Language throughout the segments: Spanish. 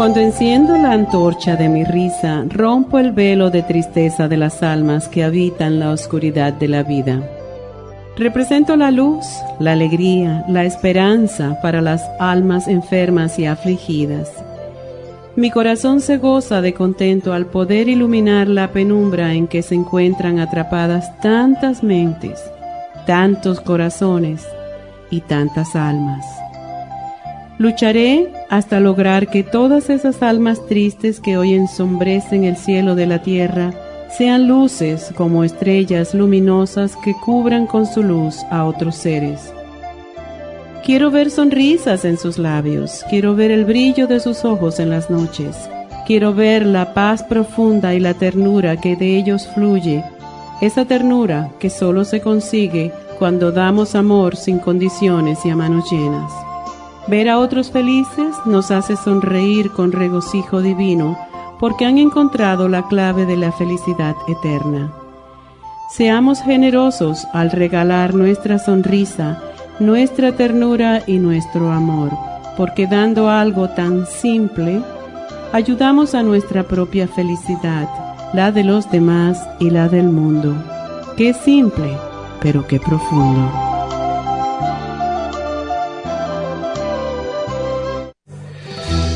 Cuando enciendo la antorcha de mi risa, rompo el velo de tristeza de las almas que habitan la oscuridad de la vida. Represento la luz, la alegría, la esperanza para las almas enfermas y afligidas. Mi corazón se goza de contento al poder iluminar la penumbra en que se encuentran atrapadas tantas mentes, tantos corazones y tantas almas. Lucharé hasta lograr que todas esas almas tristes que hoy ensombrecen el cielo de la tierra sean luces como estrellas luminosas que cubran con su luz a otros seres. Quiero ver sonrisas en sus labios, quiero ver el brillo de sus ojos en las noches, quiero ver la paz profunda y la ternura que de ellos fluye, esa ternura que solo se consigue cuando damos amor sin condiciones y a manos llenas. Ver a otros felices nos hace sonreír con regocijo divino porque han encontrado la clave de la felicidad eterna. Seamos generosos al regalar nuestra sonrisa, nuestra ternura y nuestro amor, porque dando algo tan simple, ayudamos a nuestra propia felicidad, la de los demás y la del mundo. Qué simple, pero qué profundo.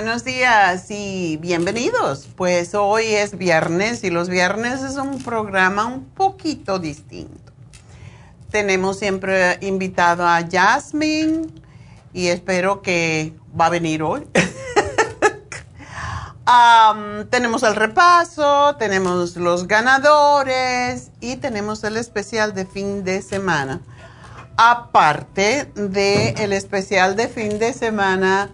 Buenos días y bienvenidos. Pues hoy es viernes y los viernes es un programa un poquito distinto. Tenemos siempre invitado a Jasmine y espero que va a venir hoy. tenemos el repaso, tenemos los ganadores y tenemos el especial de fin de semana. Aparte del el especial de fin de semana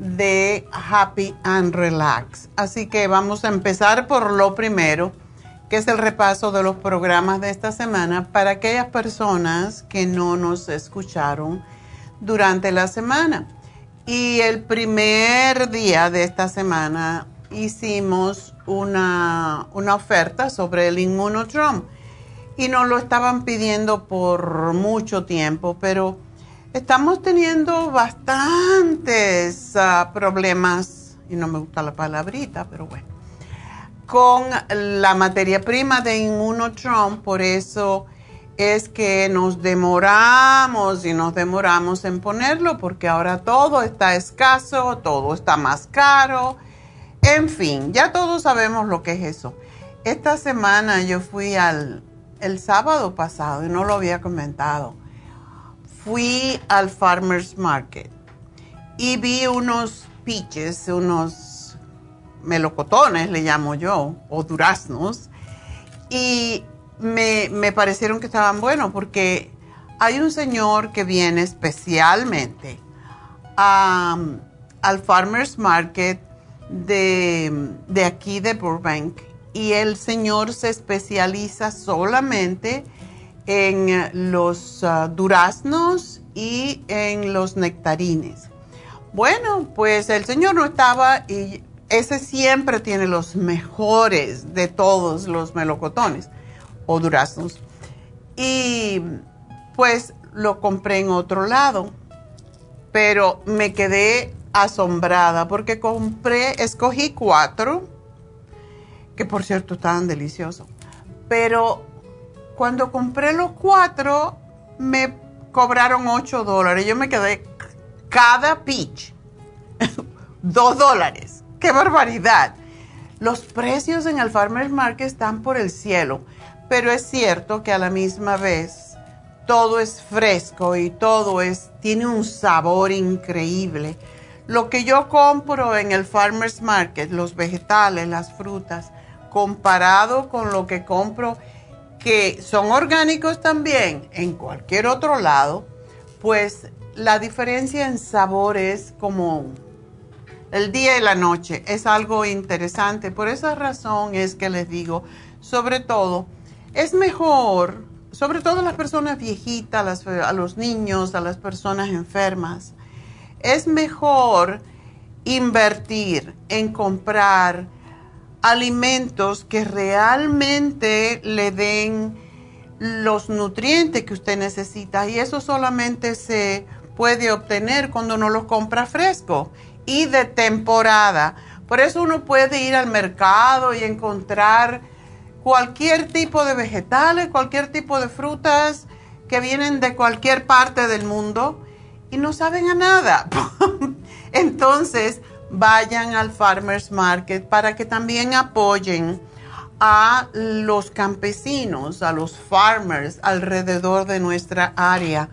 de Happy and Relax. Así que vamos a empezar por lo primero, que es el repaso de los programas de esta semana para aquellas personas que no nos escucharon durante la semana. Y el primer día de esta semana hicimos una, una oferta sobre el Immunotrom y nos lo estaban pidiendo por mucho tiempo, pero Estamos teniendo bastantes ah, problemas, y no me gusta la palabrita, pero bueno, con la materia prima de Immunotron, por eso es que nos demoramos y nos demoramos en ponerlo porque ahora todo está escaso, todo está más caro, en fin, ya todos sabemos lo que es eso. Esta semana yo fui al, el sábado pasado y no lo había comentado, fui al Farmer's Market y vi unos piches, unos melocotones, le llamo yo, o duraznos, y me, parecieron que estaban buenos porque hay un señor que viene especialmente al Farmer's Market de, de aquí de Burbank y el señor se especializa solamente en los uh, duraznos y en los nectarines. Bueno, pues el señor no estaba y ese siempre tiene los mejores de todos los melocotones o duraznos. Y pues lo compré en otro lado, pero me quedé asombrada porque compré, escogí cuatro que por cierto estaban deliciosos. Pero cuando compré los cuatro, me cobraron 8 dólares. Yo me quedé cada peach, 2 dólares. ¡Qué barbaridad! Los precios en el Farmer's Market están por el cielo, pero es cierto que a la misma vez todo es fresco y todo es, tiene un sabor increíble. Lo que yo compro en el Farmer's Market, los vegetales, las frutas, comparado con lo que compro, que son orgánicos también en cualquier otro lado, pues la diferencia en sabor es como el día y la noche. Es algo interesante. Por esa razón es que les digo, sobre todo, es mejor, sobre todo las personas viejitas, a los niños, a las personas enfermas, es mejor invertir en comprar alimentos que realmente le den los nutrientes que usted necesita y eso solamente se puede obtener cuando uno los compra fresco y de temporada. Por eso uno puede ir al mercado y encontrar cualquier tipo de vegetales, cualquier tipo de frutas que vienen de cualquier parte del mundo y no saben a nada. Entonces, vayan al Farmers Market para que también apoyen a los campesinos, a los farmers alrededor de nuestra área.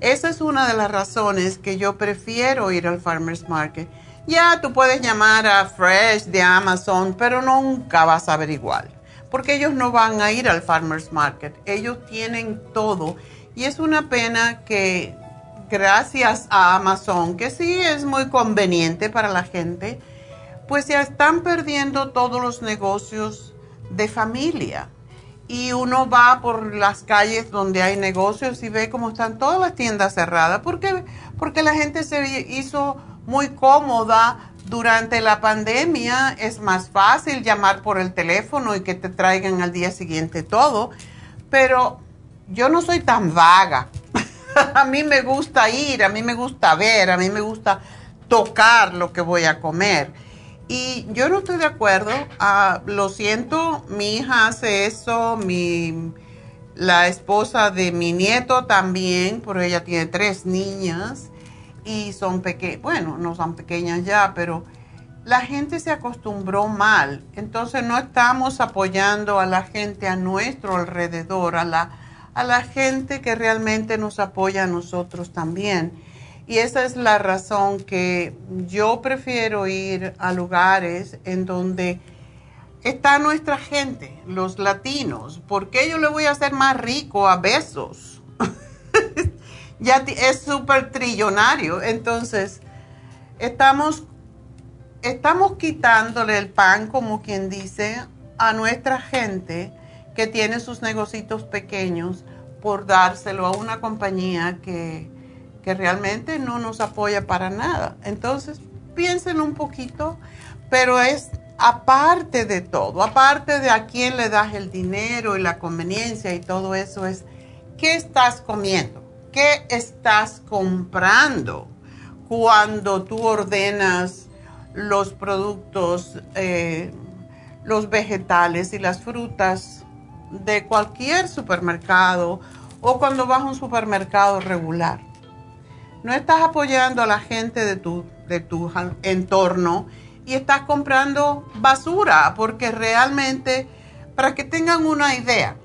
Esa es una de las razones que yo prefiero ir al Farmers Market. Ya tú puedes llamar a Fresh de Amazon, pero nunca vas a ver igual, porque ellos no van a ir al Farmers Market. Ellos tienen todo y es una pena que gracias a Amazon, que sí es muy conveniente para la gente, pues ya están perdiendo todos los negocios de familia. Y uno va por las calles donde hay negocios y ve cómo están todas las tiendas cerradas. ¿Por qué? Porque la gente se hizo muy cómoda durante la pandemia. Es más fácil llamar por el teléfono y que te traigan al día siguiente todo. Pero yo no soy tan vaga. a mí me gusta ir, a mí me gusta ver, a mí me gusta tocar lo que voy a comer. Y yo no estoy de acuerdo, ah, lo siento, mi hija hace eso, mi, la esposa de mi nieto también, porque ella tiene tres niñas y son pequeñas, bueno, no son pequeñas ya, pero la gente se acostumbró mal. Entonces no estamos apoyando a la gente a nuestro alrededor, a la a la gente que realmente nos apoya a nosotros también. Y esa es la razón que yo prefiero ir a lugares en donde está nuestra gente, los latinos, porque yo le voy a hacer más rico a besos. ya es súper trillonario. Entonces, estamos, estamos quitándole el pan, como quien dice, a nuestra gente que tiene sus negocios pequeños por dárselo a una compañía que, que realmente no nos apoya para nada. Entonces, piensen un poquito, pero es aparte de todo, aparte de a quién le das el dinero y la conveniencia y todo eso, es qué estás comiendo, qué estás comprando cuando tú ordenas los productos. Eh, los vegetales y las frutas de cualquier supermercado o cuando vas a un supermercado regular. No estás apoyando a la gente de tu, de tu entorno y estás comprando basura, porque realmente, para que tengan una idea,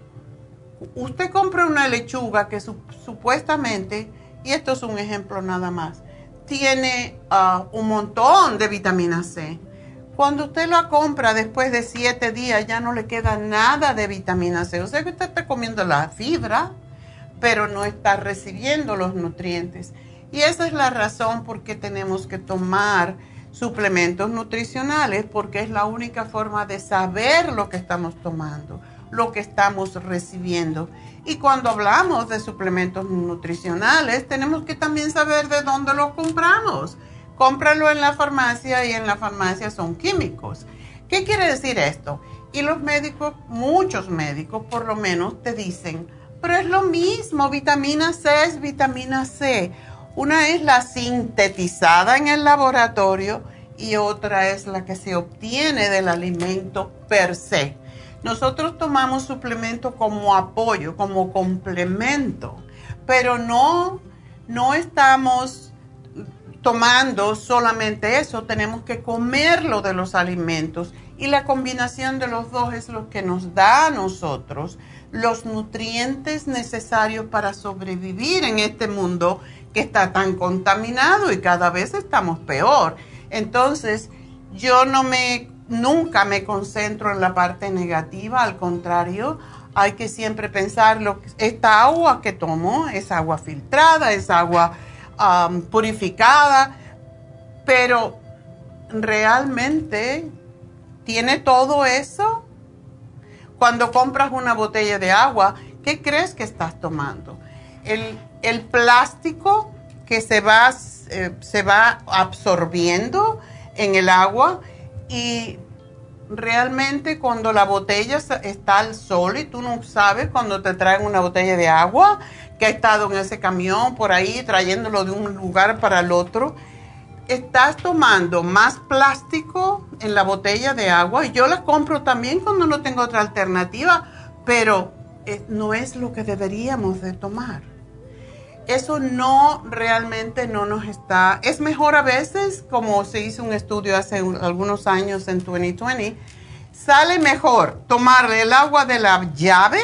usted compra una lechuga que supuestamente, y esto es un ejemplo nada más, tiene ah, un montón de vitamina C. Cuando usted la compra después de siete días ya no le queda nada de vitamina C. O sea que usted está comiendo la fibra, pero no está recibiendo los nutrientes. Y esa es la razón por qué tenemos que tomar suplementos nutricionales, porque es la única forma de saber lo que estamos tomando, lo que estamos recibiendo. Y cuando hablamos de suplementos nutricionales, tenemos que también saber de dónde los compramos. Cómpralo en la farmacia y en la farmacia son químicos. ¿Qué quiere decir esto? Y los médicos, muchos médicos por lo menos, te dicen, pero es lo mismo, vitamina C es vitamina C. Una es la sintetizada en el laboratorio y otra es la que se obtiene del alimento per se. Nosotros tomamos suplemento como apoyo, como complemento, pero no, no estamos tomando solamente eso, tenemos que comerlo de los alimentos y la combinación de los dos es lo que nos da a nosotros los nutrientes necesarios para sobrevivir en este mundo que está tan contaminado y cada vez estamos peor. Entonces, yo no me, nunca me concentro en la parte negativa, al contrario, hay que siempre pensar, lo, esta agua que tomo es agua filtrada, es agua purificada, pero realmente tiene todo eso cuando compras una botella de agua, ¿qué crees que estás tomando? El, plástico que se va, eh, se va absorbiendo en el agua y realmente cuando la botella está al sol y tú no sabes cuando te traen una botella de agua que ha estado en ese camión por ahí trayéndolo de un lugar para el otro, estás tomando más plástico en la botella de agua y yo la compro también cuando no tengo otra alternativa, pero eh, no es lo que deberíamos de tomar. Eso no realmente no nos está, es mejor a veces, como se hizo un estudio hace algunos años en 2020, sale mejor tomarle el agua de la llave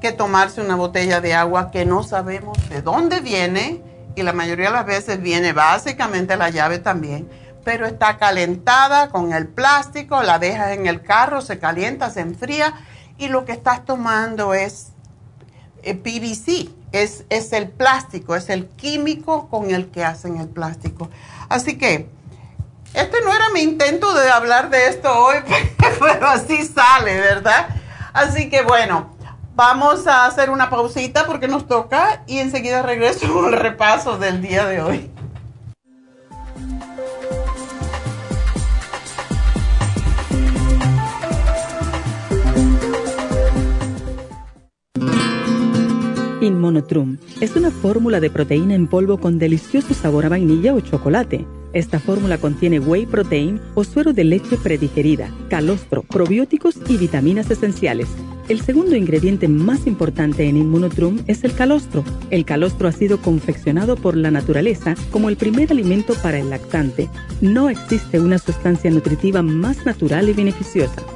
que tomarse una botella de agua que no sabemos de dónde viene y la mayoría de las veces viene básicamente la llave también, pero está calentada con el plástico, la dejas en el carro, se calienta, se enfría y lo que estás tomando es eh, PVC, es, es el plástico, es el químico con el que hacen el plástico. Así que este no era mi intento de hablar de esto hoy, pero así sale, ¿verdad? Así que bueno, Vamos a hacer una pausita porque nos toca y enseguida regreso con el repaso del día de hoy. Inmonotrum es una fórmula de proteína en polvo con delicioso sabor a vainilla o chocolate. Esta fórmula contiene whey protein o suero de leche predigerida, calostro, probióticos y vitaminas esenciales el segundo ingrediente más importante en Immunotrum es el calostro. El calostro ha sido confeccionado por la naturaleza como el primer alimento para el lactante. No existe una sustancia nutritiva más natural y beneficiosa.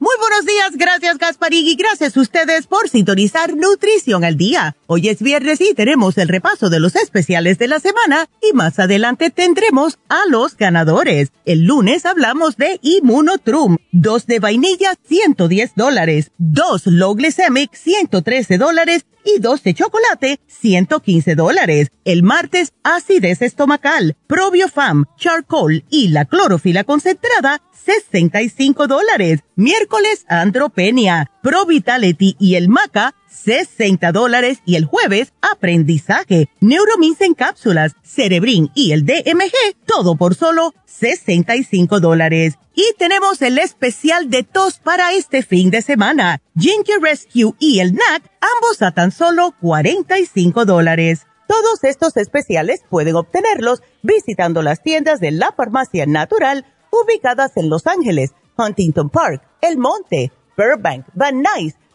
Muy buenos días, gracias Gasparín y gracias a ustedes por sintonizar Nutrición al Día. Hoy es viernes y tenemos el repaso de los especiales de la semana y más adelante tendremos a los ganadores. El lunes hablamos de Immunotrum, dos de vainilla 110 dólares, dos Low Glycemic 113 dólares y dos de chocolate, 115 dólares. El martes, acidez estomacal, probiofam, charcoal y la clorofila concentrada, 65 dólares. Miércoles, andropenia, pro vitality y el maca, 60 dólares y el jueves, aprendizaje, neuromins en cápsulas, cerebrin y el DMG, todo por solo 65 dólares. Y tenemos el especial de tos para este fin de semana, Ginger Rescue y el NAC, ambos a tan solo 45 dólares. Todos estos especiales pueden obtenerlos visitando las tiendas de la farmacia natural ubicadas en Los Ángeles, Huntington Park, El Monte, Burbank, Van Nuys,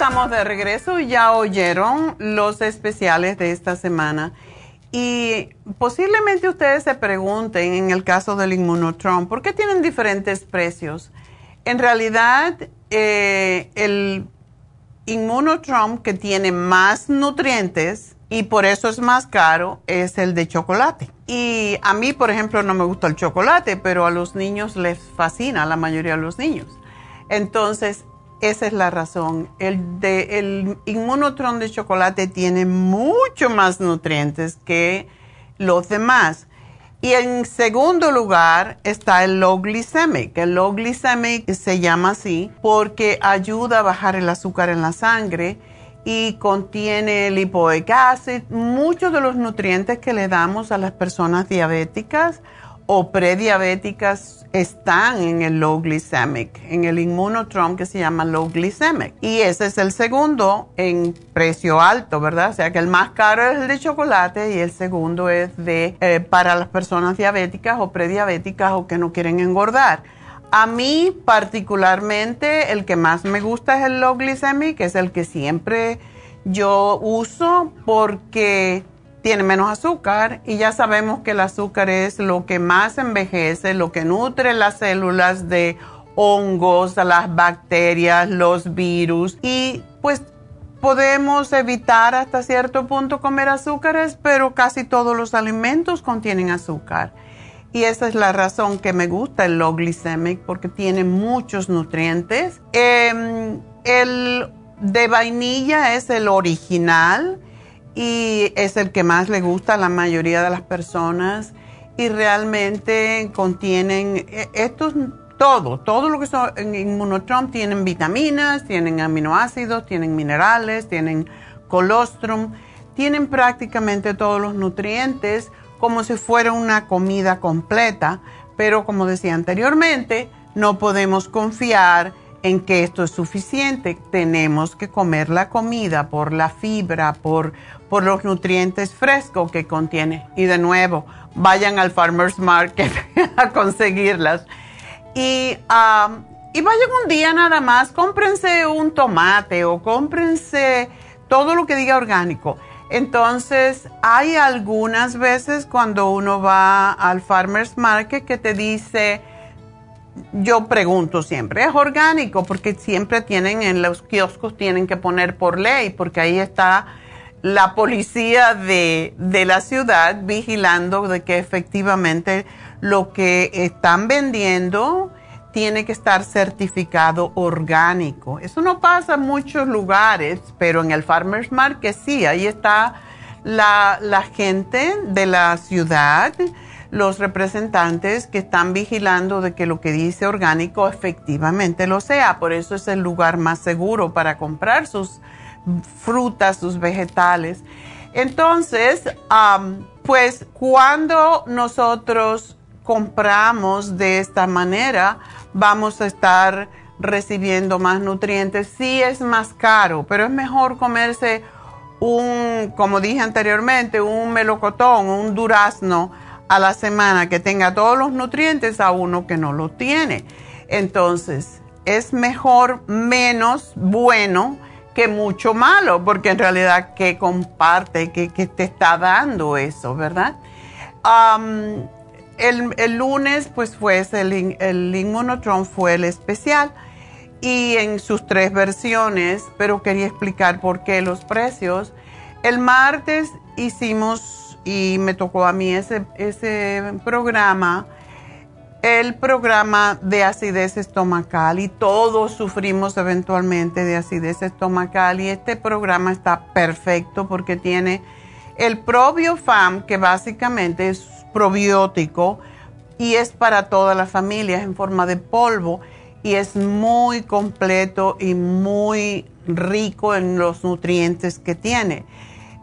Estamos de regreso y ya oyeron los especiales de esta semana. Y posiblemente ustedes se pregunten en el caso del Immunotron, ¿por qué tienen diferentes precios? En realidad, eh, el Immunotron que tiene más nutrientes y por eso es más caro es el de chocolate. Y a mí, por ejemplo, no me gusta el chocolate, pero a los niños les fascina, la mayoría de los niños. Entonces, esa es la razón. El, de, el inmunotron de chocolate tiene mucho más nutrientes que los demás. Y en segundo lugar está el low glycemic. El low glycemic se llama así porque ayuda a bajar el azúcar en la sangre y contiene lipoic acid, muchos de los nutrientes que le damos a las personas diabéticas o prediabéticas están en el low glycemic, en el inmunotrom que se llama low glycemic. Y ese es el segundo en precio alto, ¿verdad? O sea que el más caro es el de chocolate y el segundo es de eh, para las personas diabéticas o prediabéticas o que no quieren engordar. A mí particularmente el que más me gusta es el low glycemic, es el que siempre yo uso porque tiene menos azúcar y ya sabemos que el azúcar es lo que más envejece, lo que nutre las células de hongos, las bacterias, los virus y pues podemos evitar hasta cierto punto comer azúcares, pero casi todos los alimentos contienen azúcar. Y esa es la razón que me gusta el low glycemic porque tiene muchos nutrientes. Em, el de vainilla es el original y es el que más le gusta a la mayoría de las personas y realmente contienen e, estos todo, todo lo que son en Immunotrom tienen vitaminas, tienen aminoácidos, tienen minerales, tienen colostrum, tienen prácticamente todos los nutrientes como si fuera una comida completa, pero como decía anteriormente, no podemos confiar en que esto es suficiente. Tenemos que comer la comida por la fibra, por, por los nutrientes frescos que contiene. Y de nuevo, vayan al Farmer's Market a conseguirlas. Y, y vayan un día nada más, cómprense un tomate o cómprense todo lo que diga orgánico. Entonces, hay algunas veces cuando uno va al Farmer's Market que te dice, yo pregunto siempre, ¿es orgánico? Porque siempre tienen en los kioscos, tienen que poner por ley, porque ahí está la policía de, la ciudad vigilando de que efectivamente lo que están vendiendo tiene que estar certificado orgánico. Eso no pasa en muchos lugares, pero en el Farmer's Market sí, ahí está la, la gente de la ciudad, los representantes que están vigilando de que lo que dice orgánico efectivamente lo sea. Por eso es el lugar más seguro para comprar sus frutas, sus vegetales. Entonces, pues cuando nosotros compramos de esta manera, vamos a estar recibiendo más nutrientes. Sí es más caro, pero es mejor comerse un, como dije anteriormente, un melocotón, un durazno a la semana que tenga todos los nutrientes a uno que no lo tiene. Entonces, es mejor menos bueno que mucho malo, porque en realidad, ¿qué comparte? ¿Qué, te está dando eso, verdad? el, lunes, pues fue el, el Inmunotron fue el especial y en sus tres versiones, pero quería explicar por qué los precios. El martes hicimos, y me tocó a mí ese, ese programa, el programa de acidez estomacal y todos sufrimos eventualmente de acidez estomacal y este programa está perfecto porque tiene el ProBioFam que básicamente es probiótico y es para toda la familia, en forma de polvo y es muy completo y muy rico en los nutrientes que tiene.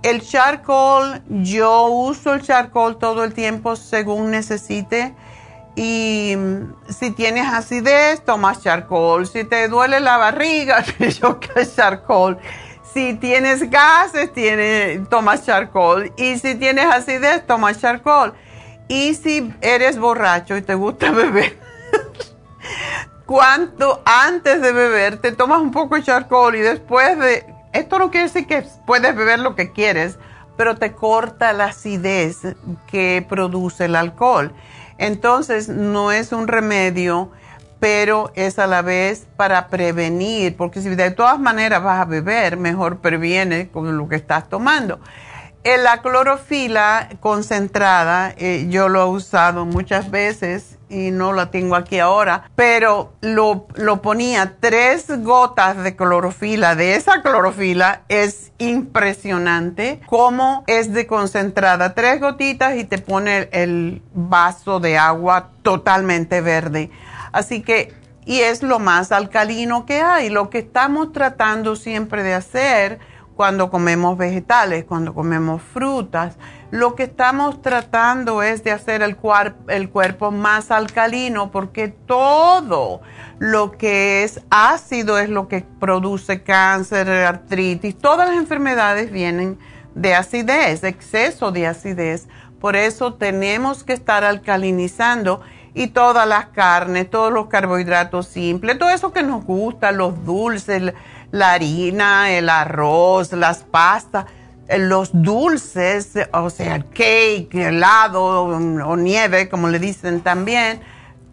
El charcoal, yo uso el charcoal todo el tiempo según necesite. Y si tienes acidez, tomas charcoal. Si te duele la barriga, yo que charcoal. Si tienes gases, tiene, tomas charcoal. Y si tienes acidez, tomas charcoal. Y si eres borracho y te gusta beber, ¿cuánto antes de beber te tomas un poco de charcoal y después de... Esto no quiere decir que puedes beber lo que quieres, pero te corta la acidez que produce el alcohol. Entonces no es un remedio, pero es a la vez para prevenir, porque si de todas maneras vas a beber, mejor previene con lo que estás tomando la clorofila concentrada, eh, yo lo he usado muchas veces y no la tengo aquí ahora, pero lo, lo, ponía tres gotas de clorofila, de esa clorofila, es impresionante cómo es de concentrada, tres gotitas y te pone el vaso de agua totalmente verde. Así que, y es lo más alcalino que hay, lo que estamos tratando siempre de hacer cuando comemos vegetales, cuando comemos frutas. Lo que estamos tratando es de hacer el, cuerpo más alcalino porque todo lo que es ácido es lo que produce cáncer, artritis, todas las enfermedades vienen de acidez, exceso de acidez. Por eso tenemos que estar alcalinizando y todas las carnes, todos los carbohidratos simples, todo eso que nos gusta, los dulces, la harina, el arroz, las pastas, eh, los dulces, o sea, el cake, helado o nieve, como le dicen también,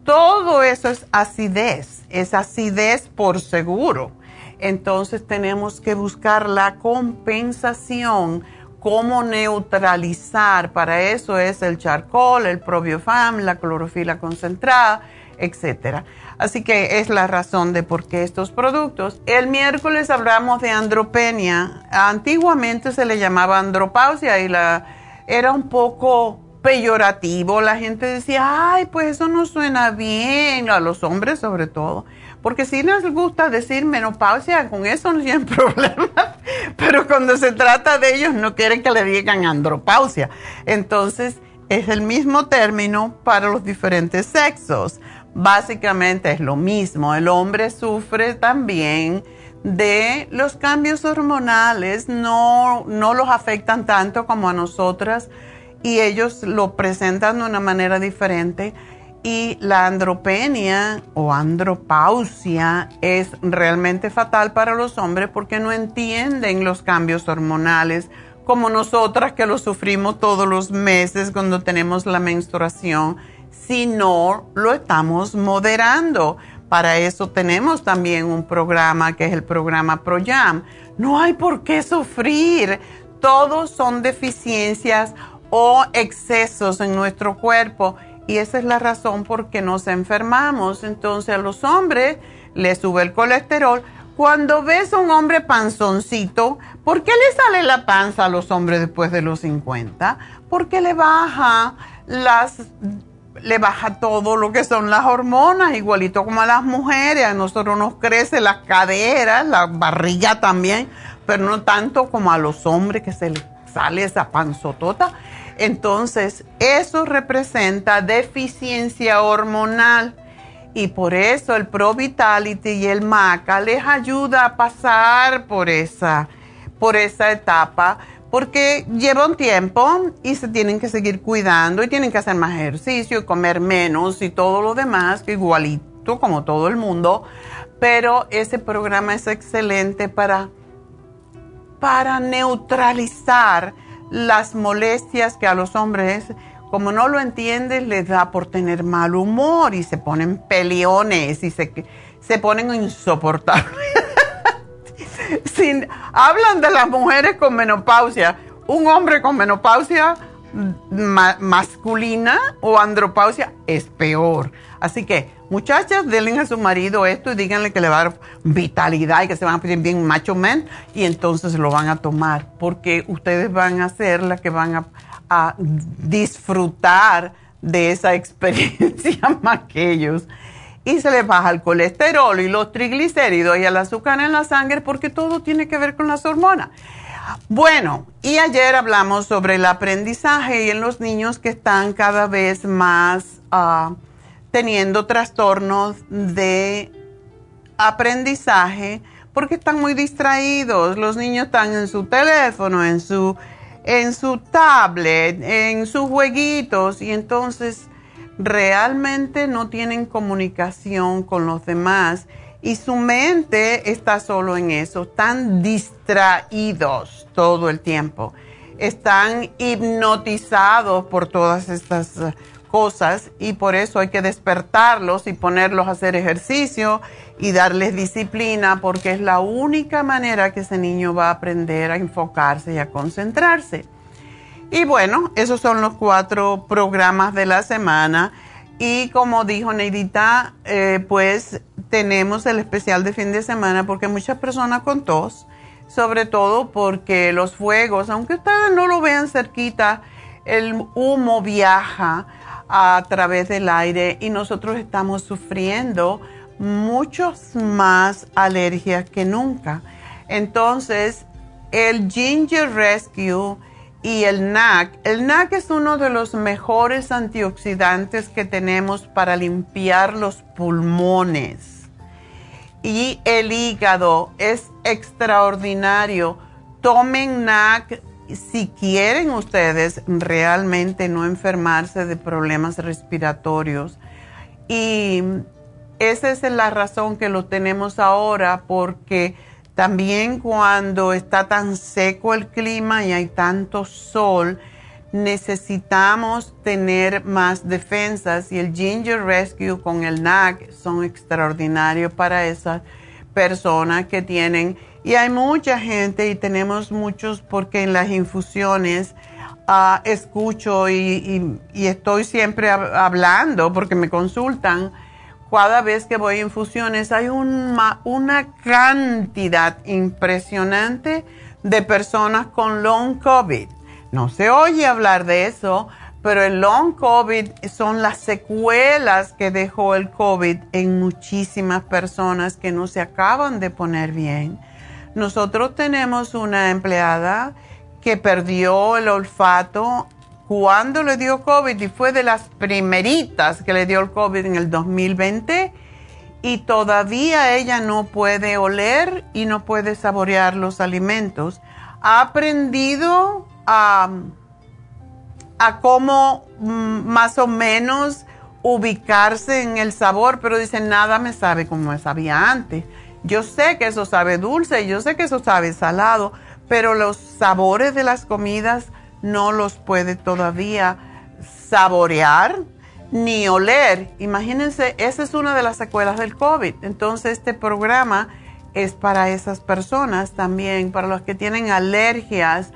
todo eso es acidez, es acidez por seguro. Entonces tenemos que buscar la compensación, cómo neutralizar. Para eso es el charcoal, el probiofam, la clorofila concentrada, etcétera. Así que es la razón de por qué estos productos. El miércoles hablamos de andropenia. Antiguamente se le llamaba andropausia y la, era un poco peyorativo. La gente decía, ay, pues eso no suena bien, a los hombres sobre todo. Porque si les gusta decir menopausia, con eso no tienen problema. Pero cuando se trata de ellos, no quieren que le digan andropausia. Entonces, es el mismo término para los diferentes sexos básicamente es lo mismo. El hombre sufre también de los cambios hormonales, no, no los afectan tanto como a nosotras y ellos lo presentan de una manera diferente. Y la andropenia o andropausia es realmente fatal para los hombres porque no entienden los cambios hormonales como nosotras que los sufrimos todos los meses cuando tenemos la menstruación si no lo estamos moderando. Para eso tenemos también un programa que es el programa ProYam. No hay por qué sufrir. Todos son deficiencias o excesos en nuestro cuerpo y esa es la razón por qué nos enfermamos. Entonces a los hombres les sube el colesterol. Cuando ves a un hombre panzoncito, ¿por qué le sale la panza a los hombres después de los 50? Porque le baja las le baja todo lo que son las hormonas, igualito como a las mujeres. A nosotros nos crece las caderas, la barriga también, pero no tanto como a los hombres que se les sale esa panzotota. Entonces, eso representa deficiencia hormonal y por eso el Pro Vitality y el Maca les ayuda a pasar por esa, por esa etapa porque lleva un tiempo y se tienen que seguir cuidando y tienen que hacer más ejercicio y comer menos y todo lo demás, igualito como todo el mundo, pero ese programa es excelente para, para neutralizar las molestias que a los hombres, como no lo entienden, les da por tener mal humor y se ponen peleones y se, se ponen insoportables. Sin, hablan de las mujeres con menopausia. Un hombre con menopausia masculina o andropausia es peor. Así que, muchachas, denle a su marido esto y díganle que le va a dar vitalidad y que se van a pedir bien macho men y entonces lo van a tomar porque ustedes van a ser las que van a, a disfrutar de esa experiencia más que ellos y se les baja el colesterol y los triglicéridos y el azúcar en la sangre porque todo tiene que ver con las hormonas. Bueno, y ayer hablamos sobre el aprendizaje y en los niños que están cada vez más ah, teniendo trastornos de aprendizaje porque están muy distraídos. Los niños están en su teléfono, en su, en su tablet, en sus jueguitos y entonces realmente no tienen comunicación con los demás y su mente está solo en eso, están distraídos todo el tiempo, están hipnotizados por todas estas eh, cosas y por eso hay que despertarlos y ponerlos a hacer ejercicio y darles disciplina porque es la única manera que ese niño va a aprender a enfocarse y a concentrarse. Y bueno, esos son los cuatro programas de la semana. Y como dijo Neidita, eh, pues tenemos el especial de fin de semana porque muchas personas con tos, sobre todo porque los fuegos, aunque ustedes no lo vean cerquita, el humo viaja a través del aire y nosotros estamos sufriendo muchos más alergias que nunca. Entonces, el Ginger Rescue y el NAC. El NAC es uno de los mejores antioxidantes que tenemos para limpiar los pulmones. Y el hígado es extraordinario. Tomen NAC si quieren ustedes realmente no enfermarse de problemas respiratorios. Y esa es la razón que lo tenemos ahora porque también cuando está tan seco el clima y hay tanto sol, necesitamos tener más defensas y el Ginger Rescue con el NAC son extraordinarios para esas personas que tienen. Y hay mucha gente y tenemos muchos porque en las infusiones ah, escucho y, y, estoy siempre hablando porque me consultan cada vez que voy a infusiones hay una cantidad impresionante de personas con long COVID. No se oye hablar de eso, pero el long COVID son las secuelas que dejó el COVID en muchísimas personas que no se acaban de poner bien. Nosotros tenemos una empleada que perdió el olfato cuando le dio COVID y fue de las primeritas que le dio el COVID en el 2020 y todavía ella no puede oler y no puede saborear los alimentos. Ha aprendido a, a cómo mm, más o menos ubicarse en el sabor, pero dice, nada me sabe como me sabía antes. Yo sé que eso sabe dulce, yo sé que eso sabe salado, pero los sabores de las comidas no los puede todavía saborear ni oler. Imagínense, esa es una de las secuelas del COVID. Entonces, este programa es para esas personas también, para los que tienen alergias.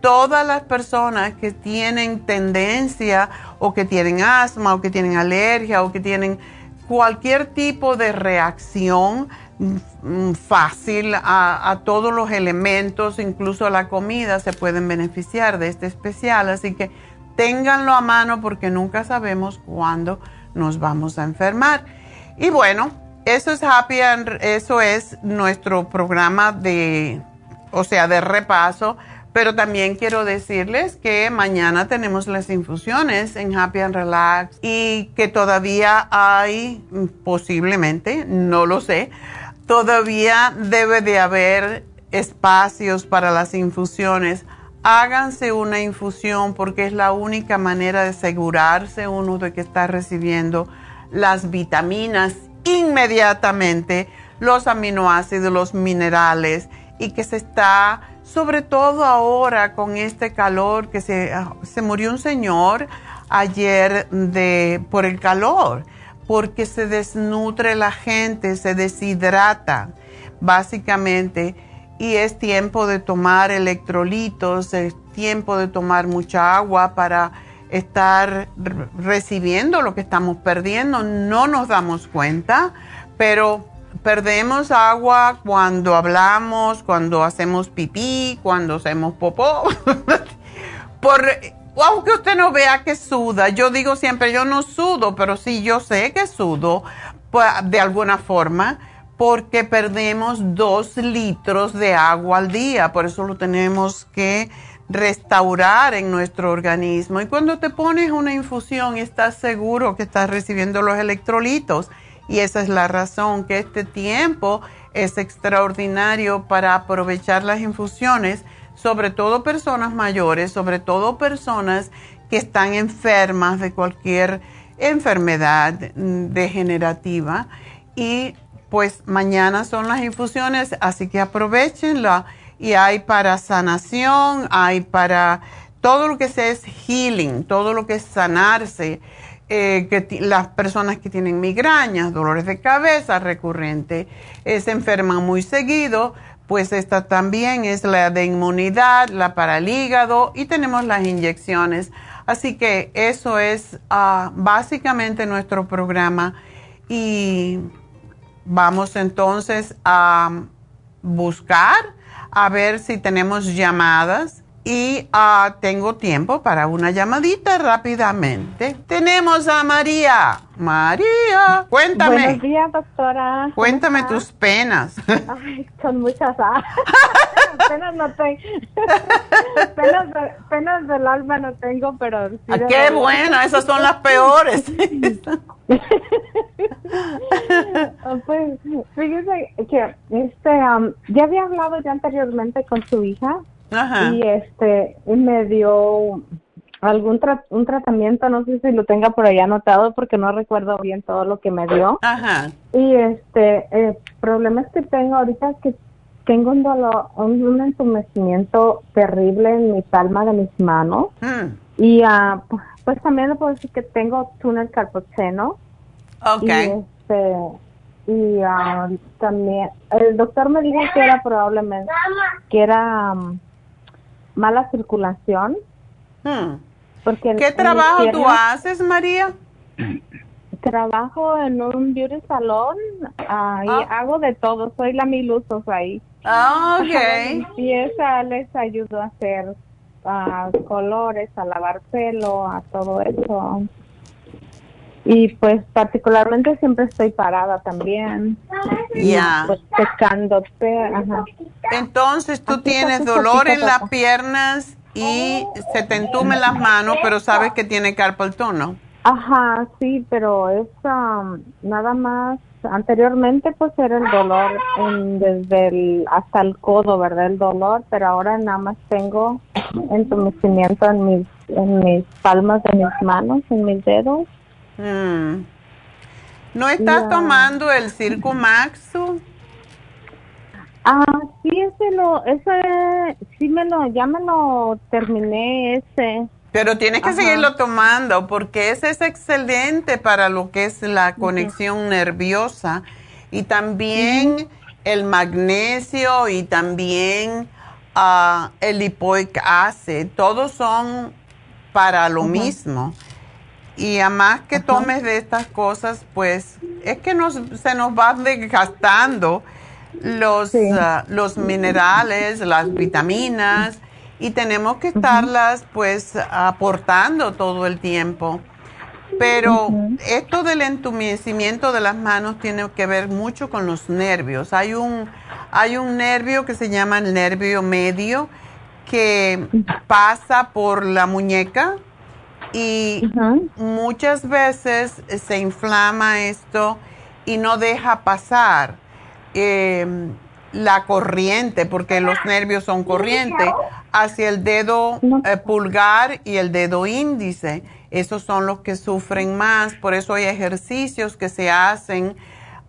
Todas las personas que tienen tendencia o que tienen asma o que tienen alergia o que tienen cualquier tipo de reacción fácil a, todos los elementos, incluso la comida, se pueden beneficiar de este especial. Así que ténganlo a mano porque nunca sabemos cuándo nos vamos a enfermar. Y bueno, eso es Happy eso es nuestro programa de, o sea, de repaso. Pero también quiero decirles que mañana tenemos las infusiones en Happy and Relax y que todavía hay, posiblemente, no lo sé, todavía debe de haber espacios para las infusiones. Háganse una infusión porque es la única manera de asegurarse uno de que está recibiendo las vitaminas inmediatamente, los aminoácidos, los minerales y que se está, sobre todo ahora con este calor, que se, se murió un señor ayer de, por el calor, porque se desnutre la gente, se deshidrata, básicamente, y es tiempo de tomar electrolitos, es tiempo de tomar mucha agua para estar recibiendo lo que estamos perdiendo. No nos damos cuenta, pero perdemos agua cuando hablamos, cuando hacemos pipí, cuando hacemos popó. Por, aunque usted no vea que suda, yo digo siempre, yo no sudo, pero sí yo sé que sudo pues, de alguna forma porque perdemos dos litros de agua al día, por eso lo tenemos que restaurar en nuestro organismo. Y cuando te pones una infusión, estás seguro que estás recibiendo los electrolitos. Y esa es la razón que este tiempo es extraordinario para aprovechar las infusiones, sobre todo personas mayores, sobre todo personas que están enfermas de cualquier enfermedad degenerativa. Y pues mañana son las infusiones, así que aprovechenla y hay para sanación, hay para todo lo que es healing, todo lo que es sanarse, eh, que las personas que tienen migrañas, dolores de cabeza recurrente, eh, se enferman muy seguido, pues esta también es la de inmunidad, la para el hígado y tenemos las inyecciones. Así que eso es ah, básicamente nuestro programa y vamos entonces a buscar a ver si tenemos llamadas y uh, tengo tiempo para una llamadita rápidamente. Tenemos a María. María, cuéntame. Buenos días, doctora. Cuéntame tus penas. Ay, son muchas. Ah. penas no tengo. penas, penas, del alma no tengo, pero... ah, qué bueno, esas son las peores. Ah, pues fíjese que este ya había hablado ya anteriormente con su hija y este me dio algún un tratamiento, no sé si lo tenga por ahí anotado porque no recuerdo bien todo lo que me dio. Ajá. Y este el problema es que tengo ahorita que tengo un dolor, un, entumecimiento terrible en mi palma de mis manos. Hmm. Y uh, pues también le puedo decir que tengo túnel carpoceno. Ok. Y, este, y uh, también el doctor me dijo que era probablemente que era um, mala circulación. Hmm. Porque ¿Qué trabajo tú haces, María? Trabajo en un beauty salón ah, y ah. hago de todo. Soy la mil usos ahí. Ah, ok. Y esa les ayudo a hacer colores, a lavar pelo, a todo eso. Y pues particularmente siempre estoy parada también. Ya. Pues Entonces tú tienes dolor en las piernas y se te entumen las manos, pero sabes que tiene carpal tunnel. Ajá, sí, pero es nada más anteriormente pues era el dolor desde el hasta el codo, ¿verdad? El dolor, pero ahora nada más tengo entumecimiento en mis en mis palmas de mis manos, en mis dedos. Mm. ¿No estás tomando el Circo Maxu? Ah, sí, ese lo, ese, sí me lo, ya me lo terminé ese. Pero tienes que seguirlo tomando porque ese es excelente para lo que es la conexión nerviosa y también el magnesio y también uh, el lipoic acid, todos son para lo mismo. Y a más que tomes de estas cosas, pues es que nos, se nos va desgastando los, ah, los minerales, las vitaminas y tenemos que estarlas pues aportando todo el tiempo. Pero esto del entumecimiento de las manos tiene que ver mucho con los nervios. Hay un, hay un nervio que se llama el nervio medio que pasa por la muñeca y muchas veces se inflama esto y no deja pasar em, la corriente, porque los nervios son corriente, hacia el dedo eh, pulgar y el dedo índice. Esos son los que sufren más, por eso hay ejercicios que se hacen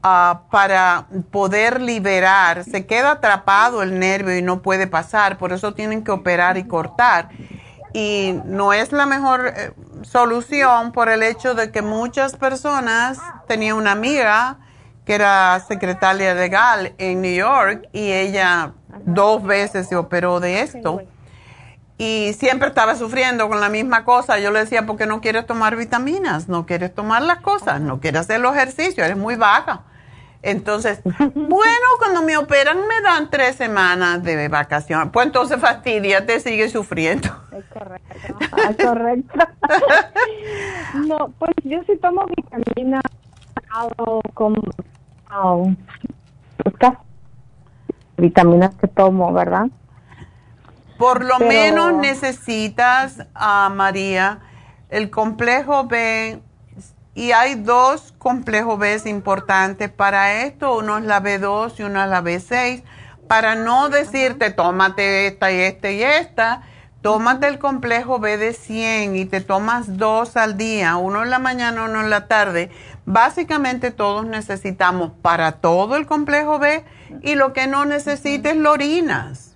ah, para poder liberar. Se queda atrapado el nervio y no puede pasar, por eso tienen que operar y cortar y no es la mejor eh, solución por el hecho de que muchas personas, tenía una amiga que era secretaria legal en New York y ella dos veces se operó de esto y siempre estaba sufriendo con la misma cosa. Yo le decía, ¿por qué no quieres tomar vitaminas? No quieres tomar las cosas, no quieres hacer los ejercicios, eres muy vaga. Entonces, bueno, cuando me operan me dan tres semanas de vacaciones. Pues entonces fastidia, te sigue sufriendo. Es correcto. Es correcto. no, pues yo sí tomo vitamina con pues vitaminas que tomo, ¿verdad? Por lo menos necesitas, a ah, María, el complejo B y hay dos complejos B importantes para esto, uno es la B2 y uno es la B6. Para no decirte, tómate esta y esta y esta, tómate el complejo B de 100 y te tomas dos al día, uno en la mañana, uno en la tarde. Básicamente todos necesitamos para todo el complejo B y lo que no necesites lo orinas.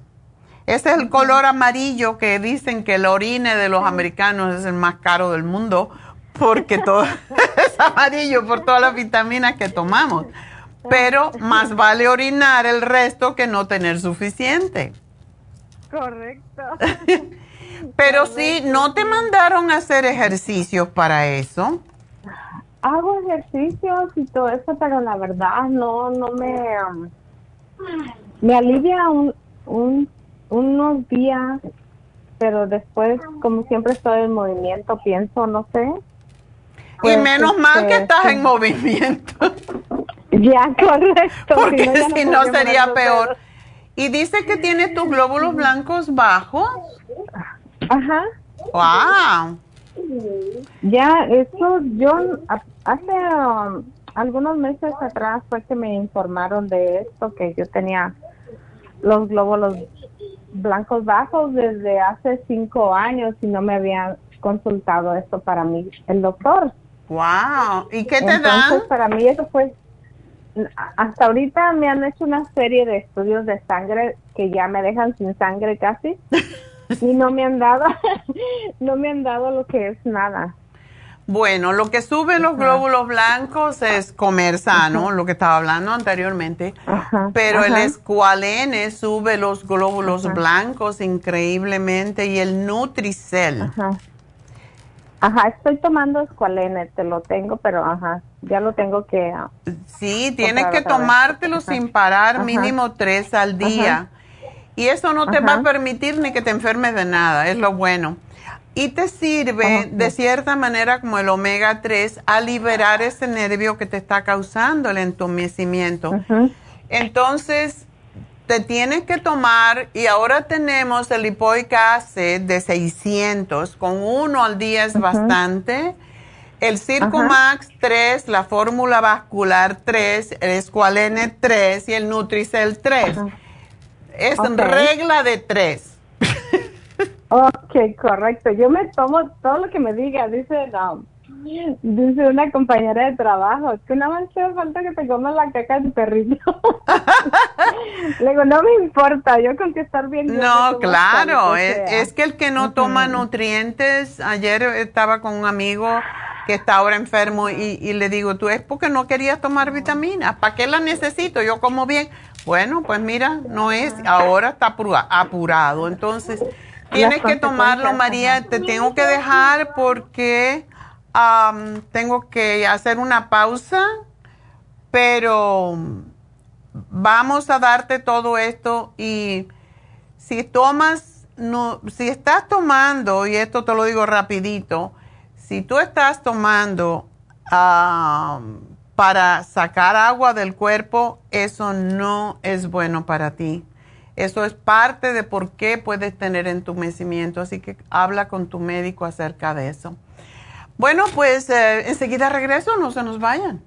Ese es el color amarillo que dicen que el orine de los americanos es el más caro del mundo porque todo es amarillo por todas las vitaminas que tomamos. Pero más vale orinar el resto que no tener suficiente. Correcto. Pero sí, ¿no te mandaron a hacer ejercicios para eso? Hago ejercicios y todo eso, pero la verdad no, no me... Me alivia un, un, unos días, pero después, como siempre estoy en movimiento, pienso, no sé, y pues, menos mal que este, estás en movimiento. Ya, correcto. Porque si no, sería peor. Y dice que tienes tus glóbulos blancos bajos. Ajá. Wow. Ya, eso yo hace um, algunos meses atrás fue que me informaron de esto, que yo tenía los glóbulos blancos bajos desde hace cinco años y no me habían consultado esto para mí el doctor. Wow. ¿Y qué te Entonces, para mí eso fue hasta ahorita me han hecho una serie de estudios de sangre que ya me dejan sin sangre casi y no me han dado no me han dado lo que es nada. Bueno, lo que sube los glóbulos blancos es comer sano, lo que estaba hablando anteriormente, pero el escualene sube los glóbulos blancos increíblemente y el Nutricel. Ajá, estoy tomando escualene, te lo tengo, pero ajá, ya lo tengo que... Ah, sí, tienes que tomártelo sin parar, mínimo tres al día. Y eso no te va a permitir ni que te enfermes de nada, es lo bueno. Y te sirve de cierta manera como el omega 3 a liberar ese nervio que te está causando el entumecimiento. Entonces, te tienes que tomar, y ahora tenemos el lipoic acid de 600, con uno al día es bastante. El Circumax 3, la fórmula vascular 3, el Esqualene 3 y el Nutricel 3. Es regla de 3. ok, correcto. Yo me tomo todo lo que me diga, dice no Dice una compañera de trabajo, que una más te falta que te comas la caca de perrito. Le digo, no me importa, yo con que estar bien. No, claro, es, que el que no toma nutrientes, ayer estaba con un amigo que está ahora enfermo y, le digo, tú es porque no querías tomar vitaminas, ¿para qué las necesito? Yo como bien. Bueno, pues mira, no es, ahora está apurado, entonces tienes que tomarlo, María, te tengo que dejar porque tengo que hacer una pausa, pero vamos a darte todo esto y si tomas no, si estás tomando, y esto te lo digo rapidito, si tú estás tomando para sacar agua del cuerpo, eso no es bueno para ti. Eso es parte de por qué puedes tener entumecimiento, así que habla con tu médico acerca de eso. Bueno, pues eh, enseguida regreso, no se nos vayan.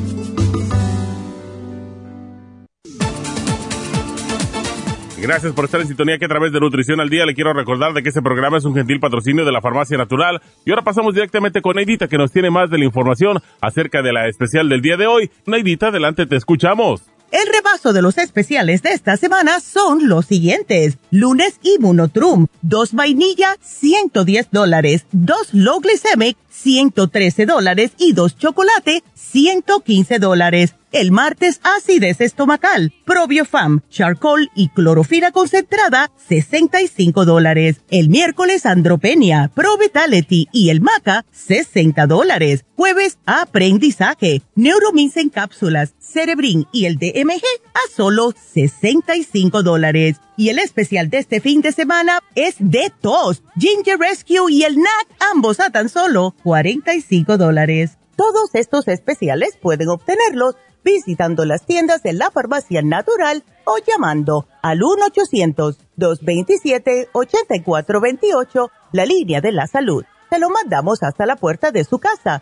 Gracias por estar en sintonía que a través de Nutrición al Día le quiero recordar de que este programa es un gentil patrocinio de la Farmacia Natural. Y ahora pasamos directamente con Neidita que nos tiene más de la información acerca de la especial del día de hoy. Neidita, adelante, te escuchamos. El repaso de los especiales de esta semana son los siguientes. Lunes Immunotrum, dos vainilla, 110 dólares. Dos low glycemic, 113 dólares. Y dos chocolate, 115 dólares. El martes, acidez estomacal, probiofam, charcoal y clorofila concentrada, 65 dólares. El miércoles, andropenia, pro vitality y el maca, 60 dólares. Jueves, aprendizaje, neuromins en cápsulas, cerebrin y el DMG a solo 65 dólares. Y el especial de este fin de semana es de tos, Ginger Rescue y el NAC, ambos a tan solo 45 dólares. Todos estos especiales pueden obtenerlos visitando las tiendas de la farmacia natural o llamando al 1-800-227-8428, la línea de la salud. Se lo mandamos hasta la puerta de su casa.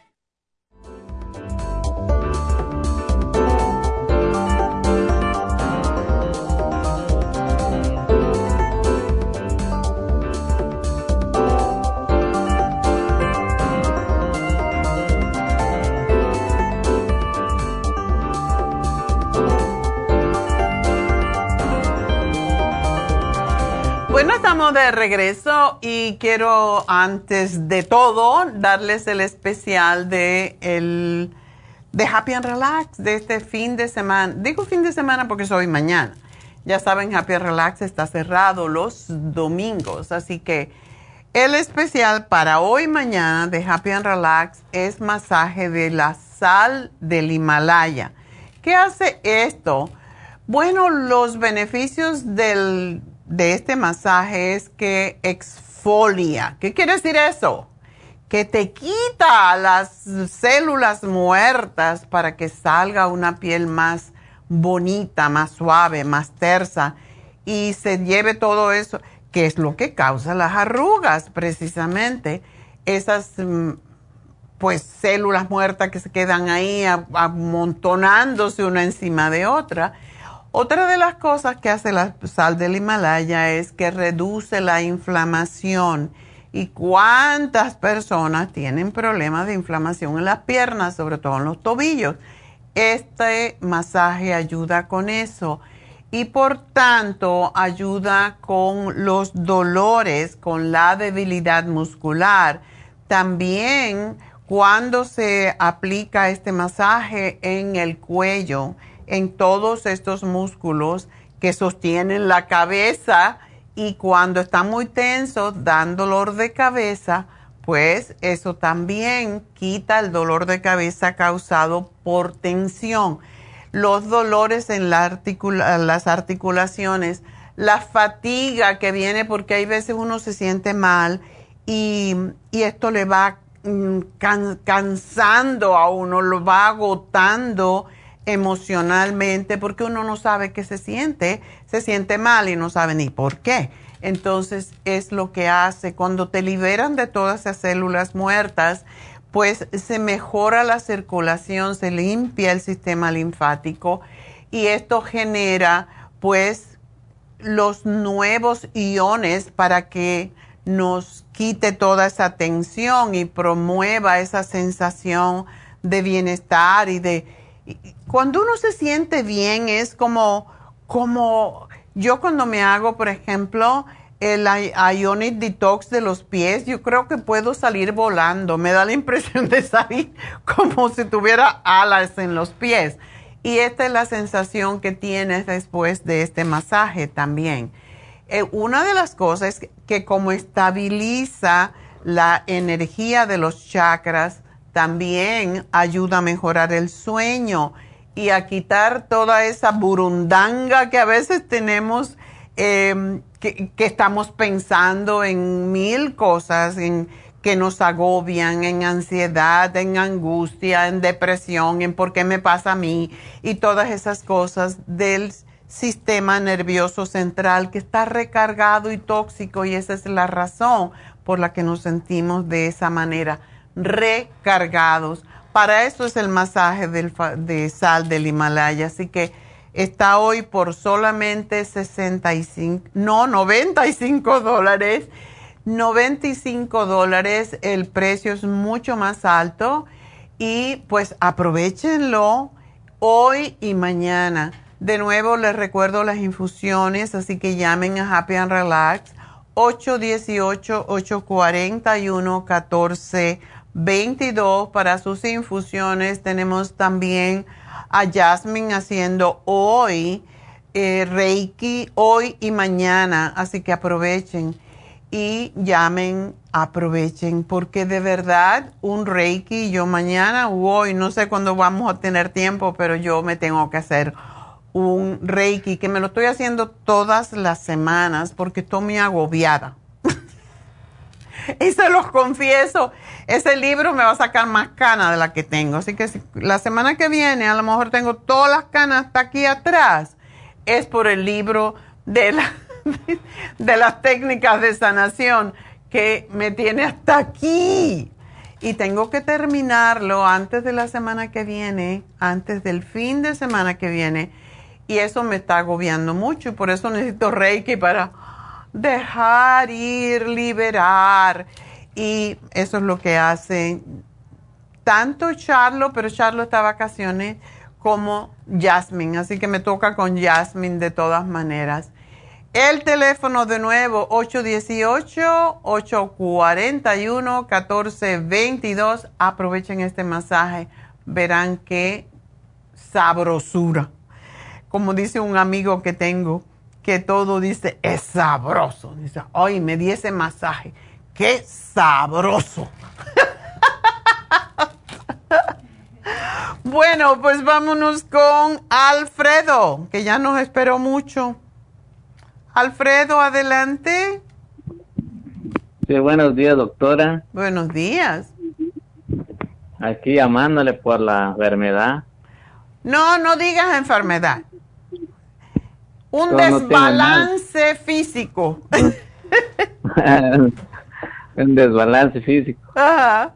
Estamos de regreso y quiero antes de todo darles el especial de el de Happy and Relax de este fin de semana. Digo fin de semana porque es hoy mañana. Ya saben, Happy and Relax está cerrado los domingos, así que el especial para hoy mañana de Happy and Relax es masaje de la sal del Himalaya. ¿Qué hace esto? Bueno, los beneficios del de este masaje es que exfolia. ¿Qué quiere decir eso? Que te quita las células muertas para que salga una piel más bonita, más suave, más tersa y se lleve todo eso, que es lo que causa las arrugas precisamente. Esas mm, pues células muertas que se quedan ahí amontonándose una encima de otra otra de las cosas que hace la sal del Himalaya es que reduce la inflamación. ¿Y cuántas personas tienen problemas de inflamación en las piernas, sobre todo en los tobillos? Este masaje ayuda con eso y por tanto ayuda con los dolores, con la debilidad muscular. También cuando se aplica este masaje en el cuello, en todos estos músculos que sostienen la cabeza y cuando está muy tenso, dan dolor de cabeza, pues eso también quita el dolor de cabeza causado por tensión. Los dolores en las articulaciones, la fatiga que viene porque hay veces uno se siente mal y, esto le va mm, cansando a uno, lo va agotando emocionalmente porque uno no sabe qué se siente, se siente mal y no sabe ni por qué. Entonces es lo que hace cuando te liberan de todas esas células muertas, pues se mejora la circulación, se limpia el sistema linfático y esto genera pues los nuevos iones para que nos quite toda esa tensión y promueva esa sensación de bienestar y de cuando uno se siente bien es como como yo cuando me hago, por ejemplo, el Ionic Detox de los pies, yo creo que puedo salir volando. Me da la impresión de salir como si tuviera alas en los pies. Y esta es la sensación que tienes después de este masaje también. Eh, una de las cosas que como estabiliza la energía de los chakras, también ayuda a mejorar el sueño y a quitar toda esa burundanga que a veces tenemos, em, que, estamos pensando en mil cosas en, que nos agobian, en ansiedad, en angustia, en depresión, en por qué me pasa a mí y todas esas cosas del sistema nervioso central que está recargado y tóxico y esa es la razón por la que nos sentimos de esa manera, recargados. Para eso es el masaje de sal del Himalaya. Así que está hoy por solamente 65, no, 95 dólares. 95 dólares, el precio es mucho más alto y pues aprovechenlo hoy y mañana. De nuevo les recuerdo las infusiones, así que llamen a Happy and Relax 818-841-14 22 para sus infusiones. Tenemos también a Jasmine haciendo hoy eh, Reiki, hoy y mañana. Así que aprovechen y llamen, aprovechen, porque de verdad un Reiki, yo mañana o hoy, no sé cuándo vamos a tener tiempo, pero yo me tengo que hacer un Reiki, que me lo estoy haciendo todas las semanas porque estoy muy agobiada. y se los confieso, ese libro me va a sacar más canas de la que tengo. Así que la semana que viene a lo mejor tengo todas las canas hasta aquí atrás. Es por el libro de, la, de las técnicas de sanación que me tiene hasta aquí. Y tengo que terminarlo antes de la semana que viene, antes del fin de semana que viene. Y eso me está agobiando mucho y por eso necesito Reiki para dejar ir, liberar. Y eso es lo que hace tanto Charlo, pero Charlo está de vacaciones, como Jasmine. Así que me toca con Jasmine de todas maneras. El teléfono de nuevo, 818-841-1422. Aprovechen este masaje. Verán qué sabrosura. Como dice un amigo que tengo, que todo dice, es sabroso. Dice, hoy me di ese masaje. ¡Qué sabroso! bueno, pues vámonos con Alfredo, que ya nos esperó mucho. Alfredo, adelante. Sí, buenos días, doctora. Buenos días. Aquí llamándole por la enfermedad. No, no digas enfermedad. Un desbalance físico. Un desbalance físico. Ajá.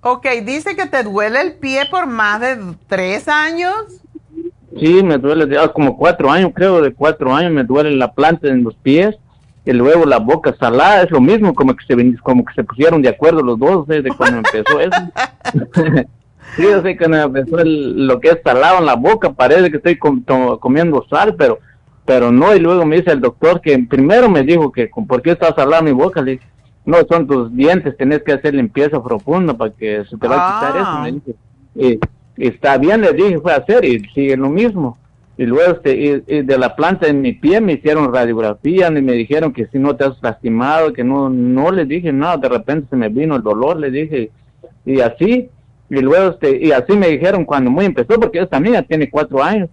Ok, dice que te duele el pie por más de tres años. Sí, me duele ya como cuatro años, creo, de cuatro años me duele la planta en los pies y luego la boca salada, es lo mismo, como que se, como que se pusieron de acuerdo los dos desde cuando empezó eso. Sí, yo sé que me empezó lo que es salado en la boca, parece que estoy comiendo sal, pero pero no, y luego me dice el doctor que primero me dijo que ¿por qué está salada mi boca? Le dije, no, son tus dientes, tenés que hacer limpieza profunda para que se te va a quitar eso. Me dice, y, está bien, le dije, fue a hacer y sigue lo mismo. Y luego este, y, de la planta en mi pie me hicieron radiografía y me dijeron que si no te has lastimado, que no, no le dije nada, de repente se me vino el dolor, le dije, y así, y luego este, y así me dijeron cuando muy empezó, porque esta niña tiene cuatro años,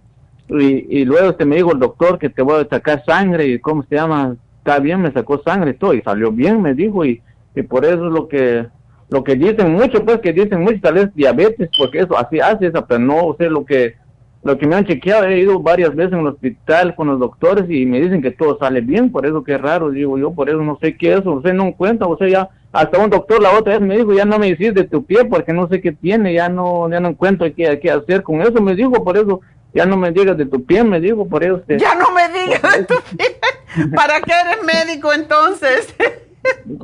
y, luego este me dijo el doctor que te voy a sacar sangre y cómo se llama, está bien, me sacó sangre todo, y salió bien, me dijo, y, y por eso es lo que, lo que dicen mucho, pues que dicen mucho, tal vez diabetes, porque eso así hace esa, pero no sé lo que, lo que me han chequeado, he ido varias veces en el hospital con los doctores y me dicen que todo sale bien, por eso que raro, digo yo, por eso no sé qué es, o sea, no encuentro, o sea, ya, hasta un doctor la otra vez me dijo, ya no me de tu pie porque no sé qué tiene, ya no, ya no encuentro qué, qué hacer con eso, me dijo, por eso, ya no me digas de tu pie, me dijo, por eso. ya no me digas de tu pie, ¿para qué eres médico entonces?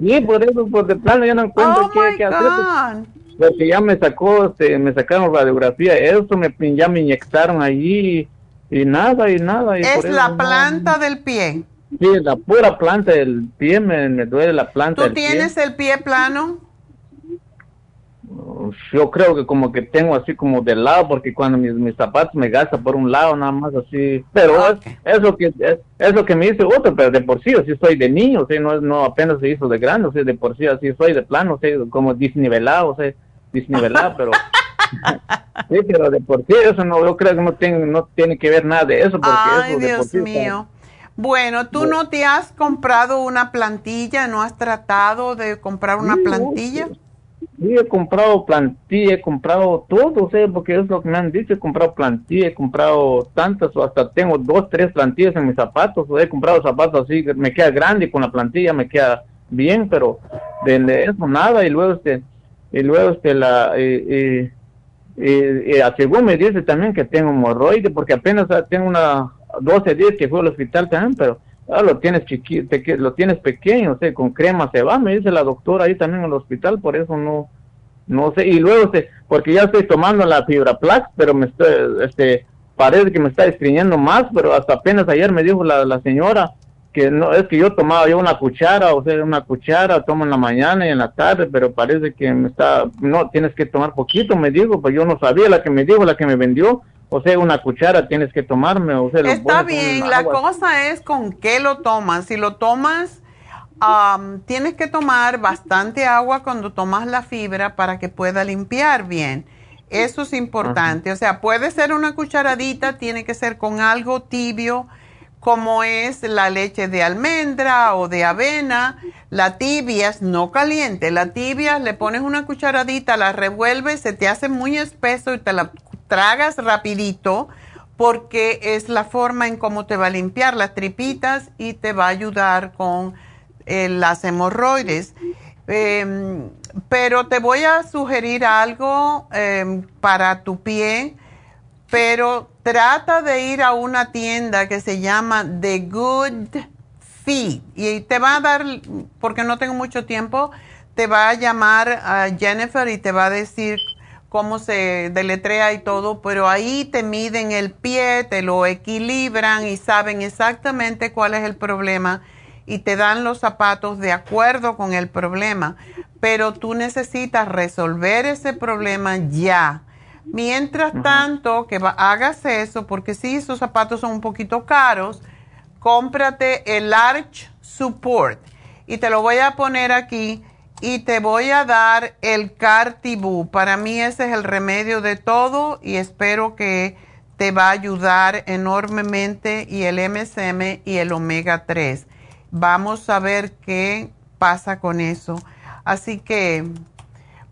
sí, por eso, por de plano ya no encuentro oh qué, qué hacer. Pues porque ya me sacó, este, me sacaron radiografía, eso me, ya me inyectaron allí y, nada, y nada. es la planta del pie. Sí, la pura planta del pie, me, duele la planta ¿Tú tienes el pie plano? Yo creo que como que tengo así como de lado, porque cuando mis, mis zapatos me gastan por un lado, nada más así. Pero es, lo que es, lo que me dice otro, pero de por sí, así soy de niño, o sea, no, no apenas se hizo de grande, o sea, de por sí así soy de plano, o sea, como disnivelado, o sea disnivelada, pero sí, pero de por sí eso no, yo creo que no tiene, no tiene que ver nada de eso. Porque Ay, Dios mío. Bueno, ¿tú no te has comprado una plantilla? ¿No has tratado de comprar una plantilla? Sí, he comprado plantilla, he comprado todo, sé, porque es lo que me han dicho, he comprado plantilla, he comprado tantas, o hasta tengo dos, tres plantillas en mis zapatos, he comprado zapatos así, me queda grande con la plantilla, me queda bien, pero de eso nada, y luego este, y luego este la eh, eh, según me dice también que tengo hemorroide porque apenas tengo una 12 días que fue al hospital también pero ah, lo tienes chiquito lo tienes pequeño o sea con crema se va me dice la doctora ahí también en el hospital por eso no no sé y luego este porque ya estoy tomando la fibra plax pero me estoy este parece que me está estriñendo más pero hasta apenas ayer me dijo la, la señora que no es que yo tomaba yo una cuchara, o sea, una cuchara tomo en la mañana y en la tarde, pero parece que me está, no, tienes que tomar poquito, me digo, pues yo no sabía la que me dijo, la que me vendió, o sea, una cuchara tienes que tomarme, o sea, está bien, la cosa es con qué lo tomas, si lo tomas, tienes que tomar bastante agua cuando tomas la fibra para que pueda limpiar bien. Eso es importante, o sea, puede ser una cucharadita, tiene que ser con algo tibio, como es la leche de almendra o de avena. La tibia es no caliente. La tibia le pones una cucharadita, la revuelves, se te hace muy espeso y te la tragas rapidito porque es la forma en cómo te va a limpiar las tripitas y te va a ayudar con eh, las hemorroides. Em, pero te voy a sugerir algo em, para tu pie pero trata de ir a una tienda que se llama The Good Feet y te va a dar, porque no tengo mucho tiempo, te va a llamar a Jennifer y te va a decir cómo se deletrea y todo, pero ahí te miden el pie, te lo equilibran y saben exactamente cuál es el problema y te dan los zapatos de acuerdo con el problema. Pero tú necesitas resolver ese problema ya Mientras tanto, que hagas eso, porque si esos zapatos son un poquito caros, cómprate el Arch Support. Y te lo voy a poner aquí y te voy a dar el Cartibú. Para mí ese es el remedio de todo y espero que te va a ayudar enormemente y el MSM y el omega 3. Vamos a ver qué pasa con eso. Así que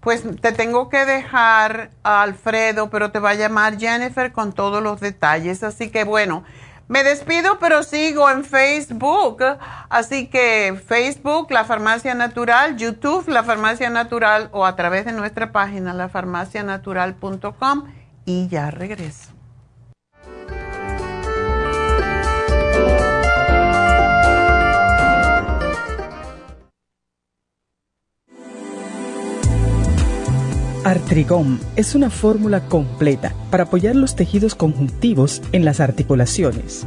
pues te tengo que dejar a Alfredo, pero te va a llamar Jennifer con todos los detalles. Así que bueno, me despido, pero sigo en Facebook. Así que Facebook, La Farmacia Natural, YouTube, La Farmacia Natural o a través de nuestra página, lafarmacianatural.com y ya regreso. Artrigón es una fórmula completa para apoyar los tejidos conjuntivos en las articulaciones.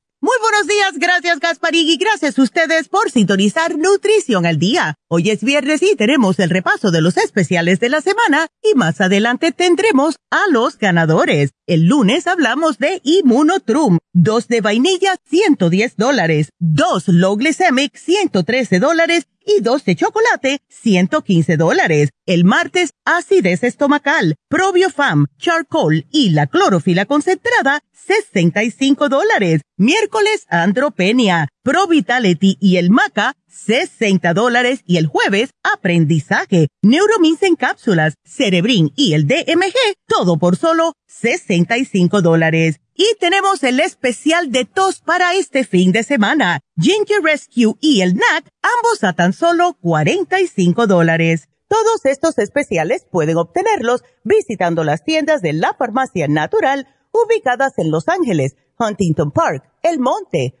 Muy buenos días, gracias Gasparigui, gracias a ustedes por sintonizar Nutrición al Día. Hoy es viernes y tenemos el repaso de los especiales de la semana y más adelante tendremos a los ganadores. El lunes hablamos de Immunotrum, dos de vainilla, 110 dólares, dos Low Glycemic, 113 dólares y dos de chocolate, 115 dólares. El martes, acidez estomacal, probiofam, charcoal y la clorofila concentrada, 65 dólares. Miércoles, andropenia, pro vitality y el maca, 60 dólares. Y el jueves, aprendizaje, neuromins en cápsulas, cerebrin y el DMG, todo por solo 65 dólares. Y tenemos el especial de tos para este fin de semana. Ginger Rescue y el NAC, ambos a tan solo 45 dólares. Todos estos especiales pueden obtenerlos visitando las tiendas de la farmacia natural ubicadas en Los Ángeles, Huntington Park, El Monte,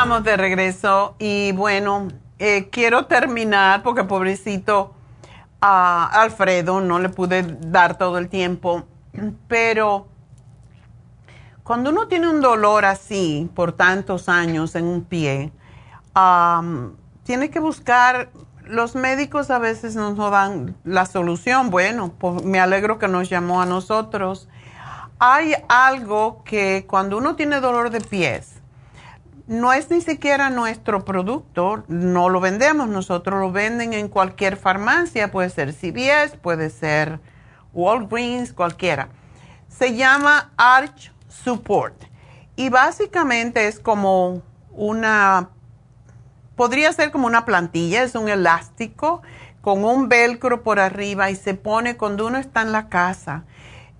Estamos de regreso y bueno, eh, quiero terminar porque pobrecito a Alfredo no le pude dar todo el tiempo, pero cuando uno tiene un dolor así por tantos años en un pie, tiene que buscar, los médicos a veces nos no dan la solución, bueno, pues me alegro que nos llamó a nosotros. Hay algo que cuando uno tiene dolor de pies, no es ni siquiera nuestro producto, no lo vendemos nosotros, lo venden en cualquier farmacia, puede ser CVS, puede ser Walgreens, cualquiera. Se llama Arch Support y básicamente es como una, podría ser como una plantilla, es un elástico con un velcro por arriba y se pone cuando uno está en la casa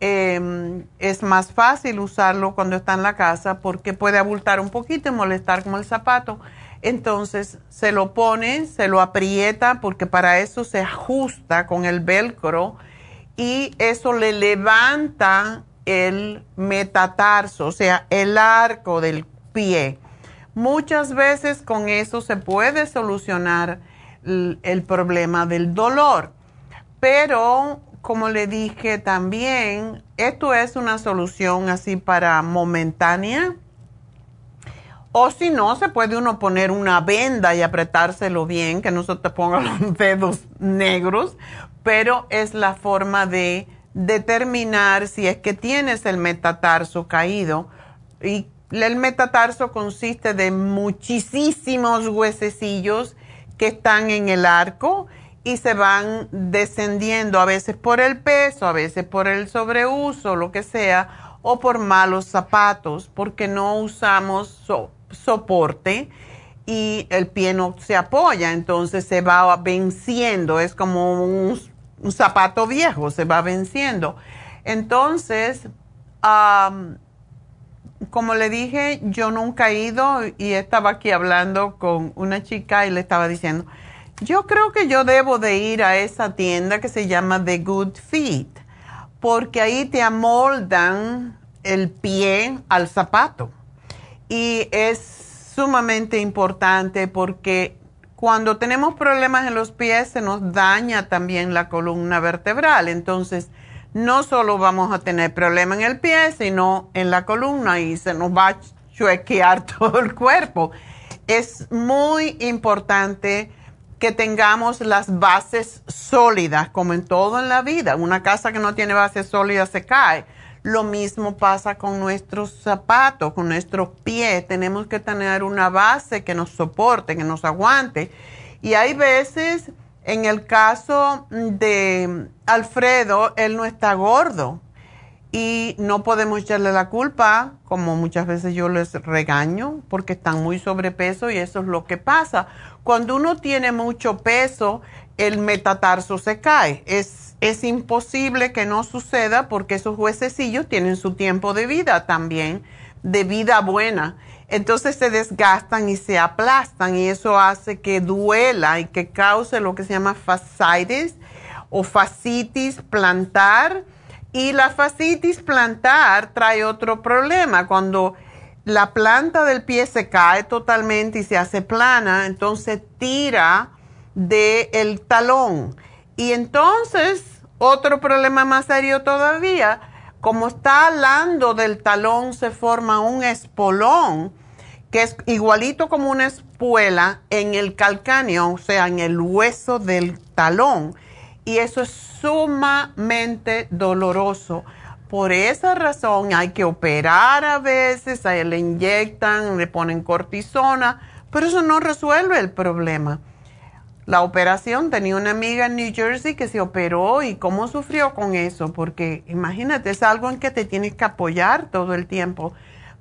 Em, es más fácil usarlo cuando está en la casa porque puede abultar un poquito y molestar como el zapato. Entonces se lo pone, se lo aprieta porque para eso se ajusta con el velcro y eso le levanta el metatarso, o sea, el arco del pie. Muchas veces con eso se puede solucionar el problema del dolor, pero como le dije también, esto es una solución así para momentánea. O si no, se puede uno poner una venda y apretárselo bien, que no se te pongan los dedos negros, pero es la forma de determinar si es que tienes el metatarso caído. Y el metatarso consiste de muchísimos huesecillos que están en el arco y se van descendiendo a veces por el peso, a veces por el sobreuso, lo que sea, o por malos zapatos, porque no usamos soporte y el pie no se apoya, entonces se va venciendo, es como un, zapato viejo, se va venciendo. Entonces, como le dije, yo nunca he ido y estaba aquí hablando con una chica y le estaba diciendo, yo creo que yo debo de ir a esa tienda que se llama The Good Feet, porque ahí te amoldan el pie al zapato. Y es sumamente importante porque cuando tenemos problemas en los pies se nos daña también la columna vertebral. Entonces, no solo vamos a tener problemas en el pie, sino en la columna y se nos va a chuequear todo el cuerpo. Es muy importante que tengamos las bases sólidas, como en todo en la vida. Una casa que no tiene bases sólidas se cae. Lo mismo pasa con nuestros zapatos, con nuestros pies. Tenemos que tener una base que nos soporte, que nos aguante. Y hay veces en el caso de Alfredo, él no está gordo y no podemos echarle la culpa, como muchas veces yo les regaño, porque están muy sobrepeso y eso es lo que pasa. Cuando uno tiene mucho peso, el metatarso se cae. Es, es imposible que no suceda porque esos huesecillos tienen su tiempo de vida también, de vida buena entonces se desgastan y se aplastan y eso hace que duela y que cause lo que se llama fascitis o fascitis plantar. Y la fascitis plantar trae otro problema. Cuando la planta del pie se cae totalmente y se hace plana, entonces tira del el talón. Y entonces, otro problema más serio todavía, como está hablando del talón, se forma un espolón que es igualito como una espuela en el calcáneo, o sea, en el hueso del talón. Y eso es sumamente doloroso. Por esa razón hay que operar a veces, a le inyectan, le ponen cortisona, pero eso no resuelve el problema. La operación, tenía una amiga en New Jersey que se operó y cómo sufrió con eso, porque imagínate, es algo en que te tienes que apoyar todo el tiempo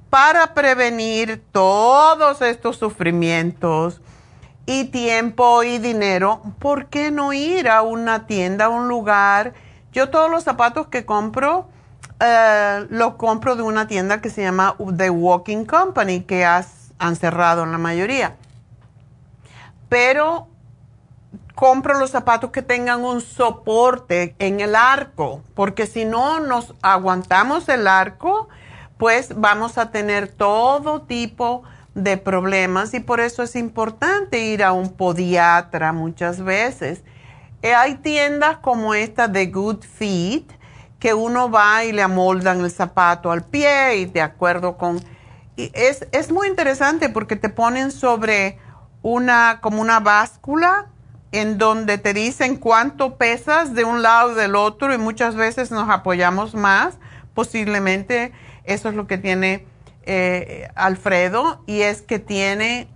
para prevenir todos estos sufrimientos y tiempo y dinero, ¿por qué no ir a una tienda, a un lugar? Yo todos los zapatos que compro, eh, los compro de una tienda que se llama The Walking Company, que han cerrado en la mayoría. Pero compro los zapatos que tengan un soporte en el arco, porque si no nos aguantamos el arco, pues vamos a tener todo tipo de problemas y por eso es importante ir a un podiatra muchas veces. Eh, hay tiendas como esta de Good Feet que uno va y le amoldan el zapato al pie y de acuerdo con... es, es muy interesante porque te ponen sobre una, como una báscula en donde te dicen cuánto pesas de un lado y del otro y muchas veces nos apoyamos más, posiblemente eso es lo que tiene eh, Alfredo y es que tiene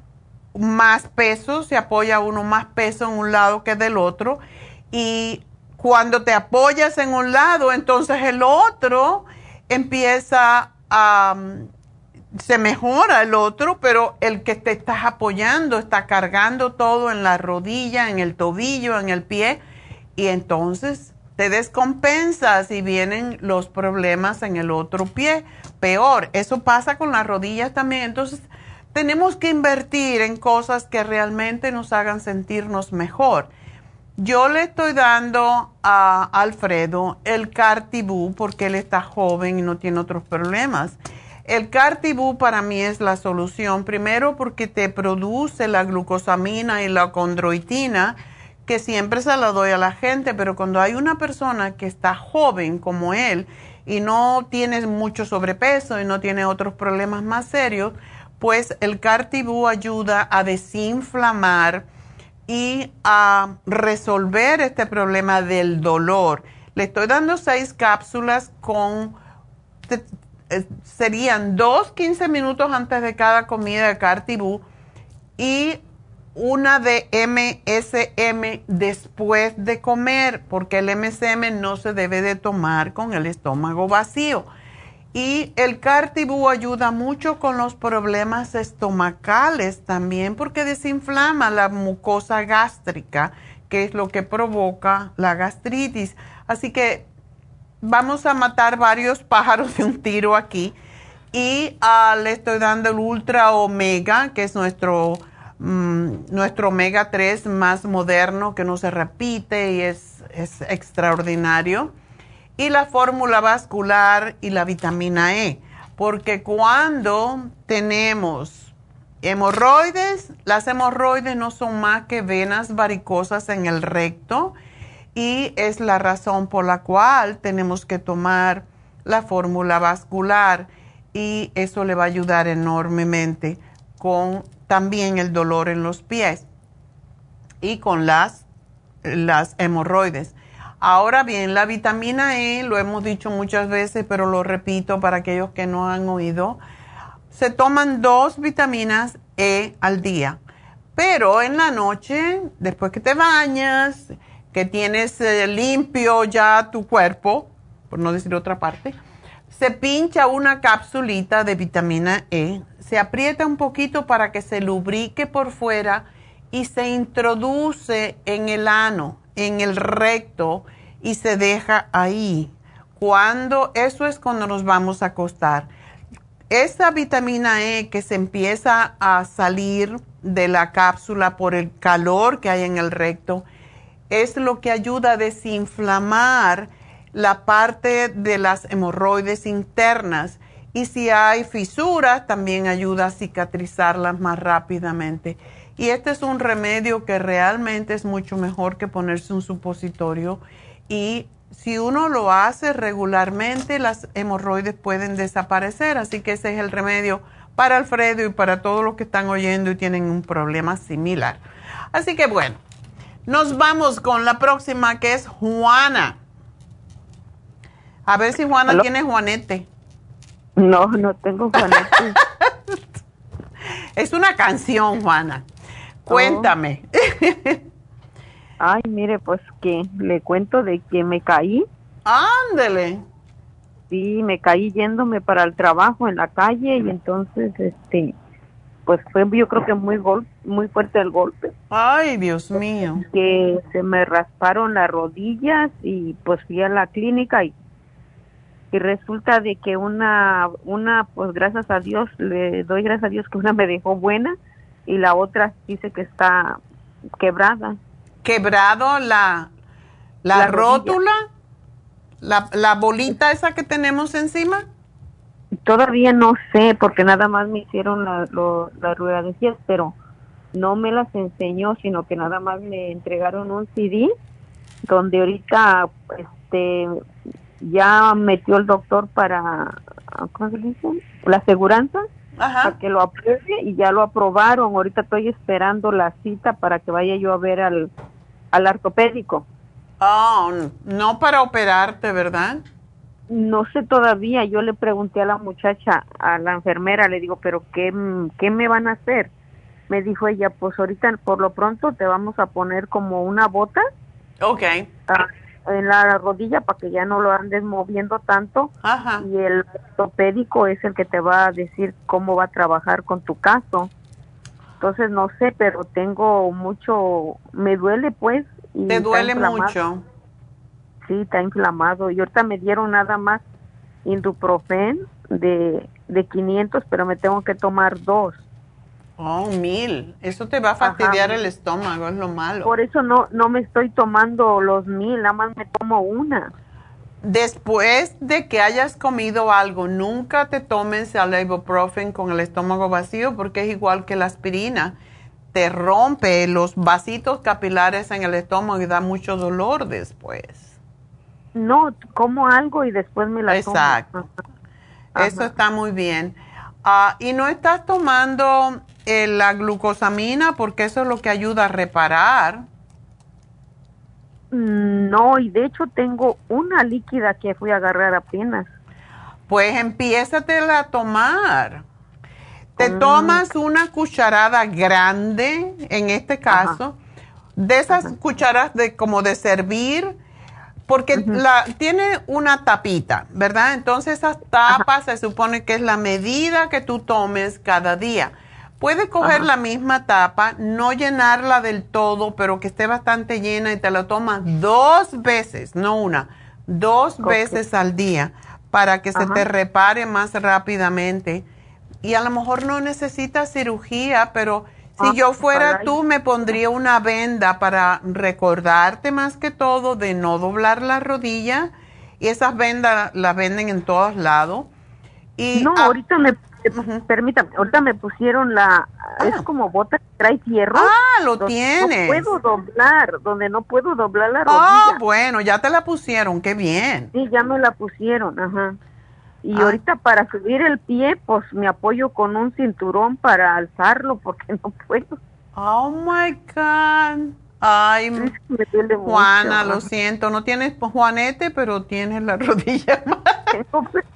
más peso, se apoya uno más peso en un lado que del otro y cuando te apoyas en un lado, entonces el otro empieza a... se mejora el otro, pero el que te estás apoyando está cargando todo en la rodilla, en el tobillo, en el pie, y entonces te descompensas y vienen los problemas en el otro pie peor. Eso pasa con las rodillas también. Entonces, tenemos que invertir en cosas que realmente nos hagan sentirnos mejor. Yo le estoy dando a Alfredo el Cartibú porque él está joven y no tiene otros problemas. El Cartibú para mí es la solución, primero porque te produce la glucosamina y la condroitina, que siempre se la doy a la gente, pero cuando hay una persona que está joven como él y no tiene mucho sobrepeso y no tiene otros problemas más serios, pues el Cartibú ayuda a desinflamar y a resolver este problema del dolor. Le estoy dando seis cápsulas con, eh, serían dos 15 minutos antes de cada comida de Cartibú y una de MSM después de comer, porque el MSM no se debe de tomar con el estómago vacío. Y el cartibú ayuda mucho con los problemas estomacales también porque desinflama la mucosa gástrica, que es lo que provoca la gastritis. Así que vamos a matar varios pájaros de un tiro aquí. Y ah, le estoy dando el Ultra Omega, que es nuestro, mm, nuestro Omega 3 más moderno, que no se repite y es, es extraordinario. Y la fórmula vascular y la vitamina E, porque cuando tenemos hemorroides, las hemorroides no son más que venas varicosas en el recto y es la razón por la cual tenemos que tomar la fórmula vascular y eso le va a ayudar enormemente con también el dolor en los pies y con las, las hemorroides. Ahora bien, la vitamina E, lo hemos dicho muchas veces, pero lo repito para aquellos que no han oído, se toman dos vitaminas E al día. Pero en la noche, después que te bañas, que tienes eh, limpio ya tu cuerpo, por no decir otra parte, se pincha una capsulita de vitamina E, se aprieta un poquito para que se lubrique por fuera y se introduce en el ano en el recto y se deja ahí. Cuando eso es cuando nos vamos a acostar. Esa vitamina E que se empieza a salir de la cápsula por el calor que hay en el recto es lo que ayuda a desinflamar la parte de las hemorroides internas y si hay fisuras también ayuda a cicatrizarlas más rápidamente. Y este es un remedio que realmente es mucho mejor que ponerse un supositorio y si uno lo hace regularmente, las hemorroides pueden desaparecer. Así que ese es el remedio para Alfredo y para todos los que están oyendo y tienen un problema similar. Así que bueno, nos vamos con la próxima que es Juana. A ver si Juana tiene Juanete. No, no tengo Juanete. es una canción, Juana. Cuéntame. Ay, mire, pues que le cuento de que me caí. Ándele. Sí, me caí yéndome para el trabajo en la calle y entonces, este, pues fue yo creo que muy gol muy fuerte el golpe. Ay, Dios mío. Que se me rasparon las rodillas y pues fui a la clínica y, y resulta de que una, una, pues gracias a Dios, le doy gracias a Dios que una me dejó buena y la otra dice que está quebrada. Quebrado la, la, rótula, la, la bolita esa que tenemos encima? Todavía no sé, porque nada más me hicieron la, lo, la radiografías, pero no me las enseñó, sino que nada más me entregaron un CD donde ahorita este ya metió el doctor para ¿cómo se dice? la aseguranza para que lo apruebe y ya lo aprobaron. Ahorita estoy esperando la cita para que vaya yo a ver al al ortopédico. Oh, no para operarte, ¿verdad? No sé todavía. Yo le pregunté a la muchacha, a la enfermera, le digo, pero ¿qué, qué me van a hacer? Me dijo ella, pues ahorita por lo pronto te vamos a poner como una bota. Ok. Ah, en la rodilla para que ya no lo andes moviendo tanto. Ajá. Y el ortopédico es el que te va a decir cómo va a trabajar con tu caso. Entonces no sé, pero tengo mucho, me duele pues. Y ¿Te duele mucho? Sí, está inflamado. Y ahorita me dieron nada más Induprofen de, de 500, pero me tengo que tomar dos. Oh, mil. Eso te va a fastidiar el estómago, es lo malo. Por eso no, no me estoy tomando los mil, nada más me tomo una después de que hayas comido algo, nunca te tomes el ibuprofen con el estómago vacío porque es igual que la aspirina. Te rompe los vasitos capilares en el estómago y da mucho dolor después. No, como algo y después me la Exacto. Eso está muy bien. Ah, y no estás tomando eh, la glucosamina porque eso es lo que ayuda a reparar. No, y de hecho tengo una líquida que fui a agarrar apenas. Pues empiézatela a tomar. Te mm. tomas una cucharada grande, en este caso, de esas cucharas de como de servir, Porque la, tiene una tapita, ¿verdad? Entonces esas tapas se supone que es la medida que tú tomes cada día. Puedes coger la misma tapa, no llenarla del todo, pero que esté bastante llena y te la tomas dos veces, no una, dos veces al día para que se te repare más rápidamente. Y a lo mejor no necesitas cirugía, pero si ah, yo fuera tú, me pondría una venda para recordarte más que todo de no doblar la rodilla. Y esas vendas las venden en todos lados. Y no, ahorita me, permítame, ahorita me pusieron la, es ah. como bota que trae hierro. Ah, lo tienes. No puedo doblar, donde no puedo doblar la rodilla. Ah, bueno, ya te la pusieron, qué bien. Sí, ya me la pusieron, ajá. Y ah. ahorita para subir el pie, pues me apoyo con un cinturón para alzarlo porque no puedo. Oh my God. Ay, Juana, lo siento, no tienes Juanete, pero tienes la rodilla mal.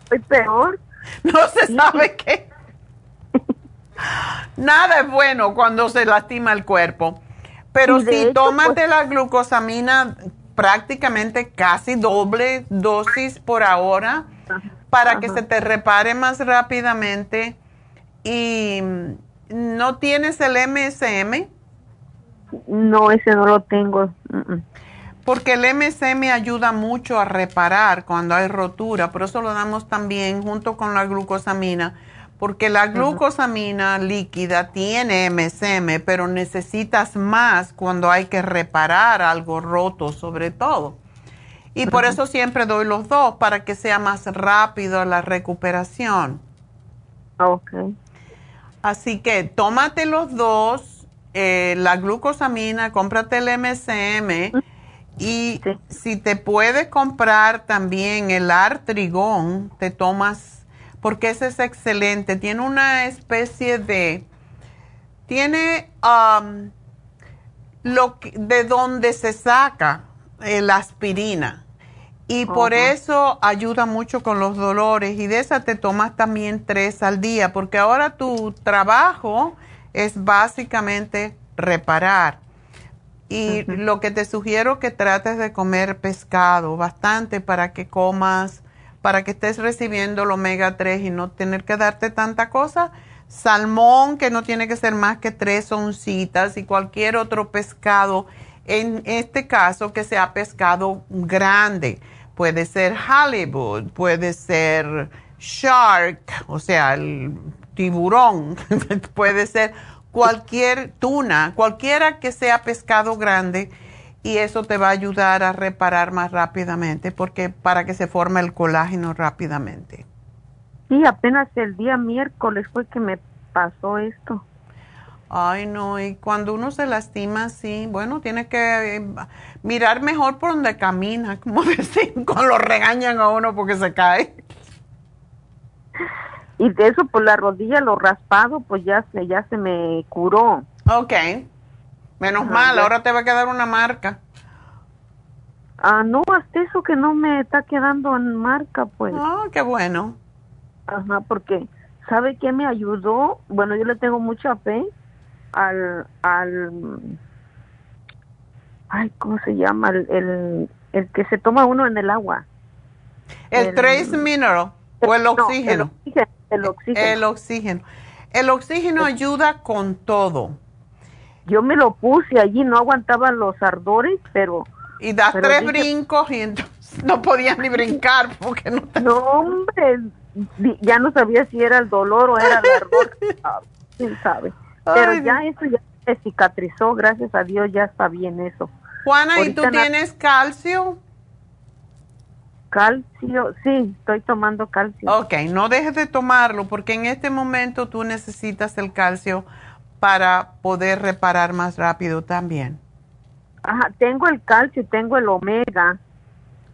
Estoy peor. No se sabe qué. Nada es bueno cuando se lastima el cuerpo. Pero si tómate pues la glucosamina prácticamente casi doble dosis por ahora, para que se te repare más rápidamente. ¿Y no tienes el MSM? No, ese no lo tengo. Porque el MSM ayuda mucho a reparar cuando hay rotura, por eso lo damos también junto con la glucosamina, porque la glucosamina líquida tiene MSM, pero necesitas más cuando hay que reparar algo roto sobre todo. Y por eso siempre doy los dos, para que sea más rápido la recuperación. Ok. Así que tómate los dos, eh, la glucosamina, cómprate el MSM y si te puedes comprar también el artrigón, te tomas, porque ese es excelente. Tiene una especie de, tiene um, lo de donde se saca la aspirina y por eso ayuda mucho con los dolores y de esa te tomas también tres al día, porque ahora tu trabajo es básicamente reparar. Y lo que te sugiero que trates de comer pescado bastante para que comas, para que estés recibiendo el omega 3 y no tener que darte tanta cosa. Salmón, que no tiene que ser más que tres oncitas, y cualquier otro pescado, en este caso que sea pescado grande. Puede ser Hollywood, puede ser shark, o sea, el tiburón, puede ser cualquier tuna, cualquiera que sea pescado grande y eso te va a ayudar a reparar más rápidamente porque para que se forme el colágeno rápidamente. Sí, apenas el día miércoles fue que me pasó esto. Ay, no, y cuando uno se lastima, sí, bueno, tiene que eh, mirar mejor por donde camina, como decir, cuando lo regañan a uno porque se cae. Y de eso, por la rodilla, lo raspado, pues ya se, ya se me curó. Ok, menos mal, ahora te va a quedar una marca. Ah, no, hasta eso que no me está quedando en marca, pues. Ah, qué bueno. Ajá, porque, ¿sabe qué me ayudó? Bueno, yo le tengo mucha fe al, al ay, ¿cómo se llama? El, el, que se toma uno en el agua. El, trace mineral o el oxígeno. el, oxígeno, el oxígeno. El oxígeno. ayuda con todo. Yo me lo puse allí, no aguantaba los ardores, pero... Y das tres brincos y entonces no podías ni brincar porque no No, hombre, ya no sabía si era el dolor o era el ardor. ¿Quién sabe? Pero ya eso ya se cicatrizó, gracias a Dios ya está bien eso. Juana, ¿y tú tienes calcio? Calcio, sí, estoy tomando calcio. Ok, no dejes de tomarlo porque en este momento tú necesitas el calcio para poder reparar más rápido también. Ajá, tengo el calcio tengo el omega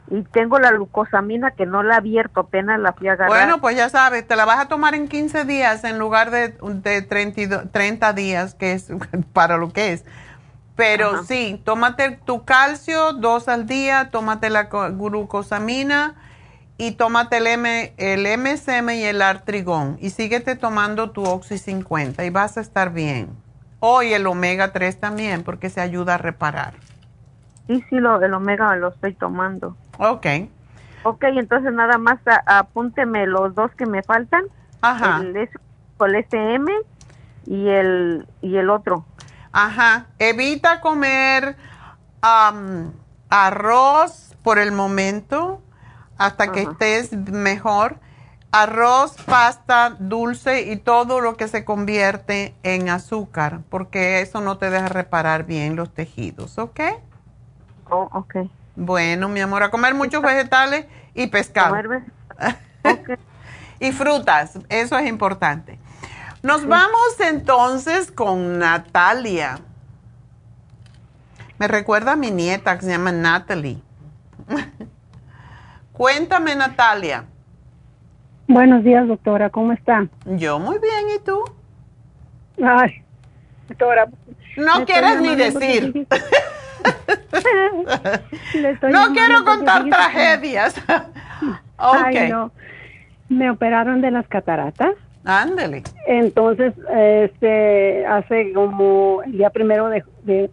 y tengo la glucosamina que no la he abierto, apenas la fui a agarrar. Bueno, pues ya sabes, te la vas a tomar en 15 días en lugar de, de 30, días, que es para lo que es. Pero sí, tómate tu calcio dos al día, tómate la glucosamina y tómate el, M, el MSM y el artrigón y síguete tomando tu Oxy 50 y vas a estar bien. O y el omega 3 también porque se ayuda a reparar. Sí, sí, lo, el omega lo estoy tomando. Ok. Ok, entonces nada más a- apúnteme los dos que me faltan. Ajá. El, el SM y el, y el otro. Ajá. Evita comer am, arroz por el momento hasta que estés mejor. Arroz, pasta, dulce y todo lo que se convierte en azúcar, porque eso no te deja reparar bien los tejidos, ¿ok? Oh, ok. Bueno, mi amor, a comer muchos vegetales y pescado. Y frutas, eso es importante. Nos vamos entonces con Natalia. Me recuerda a mi nieta que se llama Natalie. Cuéntame, Natalia. Buenos días, doctora. ¿Cómo está? Yo muy bien, ¿y tú? Ay, doctora. No quieres ni decir. No quiero contar tragedias. Ay, no. Me operaron de las cataratas. Ándele. Entonces, este, hace como el día primero de, de,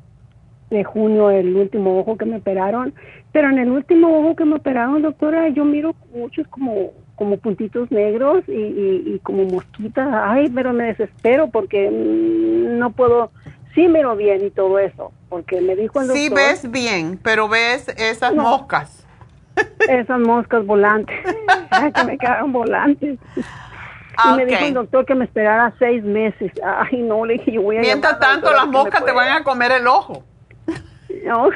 de junio, el último ojo que me operaron. Pero en el último ojo que me operaron, doctora, yo miro muchos como como puntitos negros y, y, y como mosquitas. Ay, pero me desespero porque no puedo, sí miro bien y todo eso, porque me dijo el doctor. Sí ves bien, pero ves esas moscas. Esas moscas volantes. Ay, que me quedaron volantes. Ah, y me dijo el doctor que me esperara seis meses. Ay, no, le dije, yo voy a Mientras a la tanto, doctora las moscas te van a comer el ojo. No,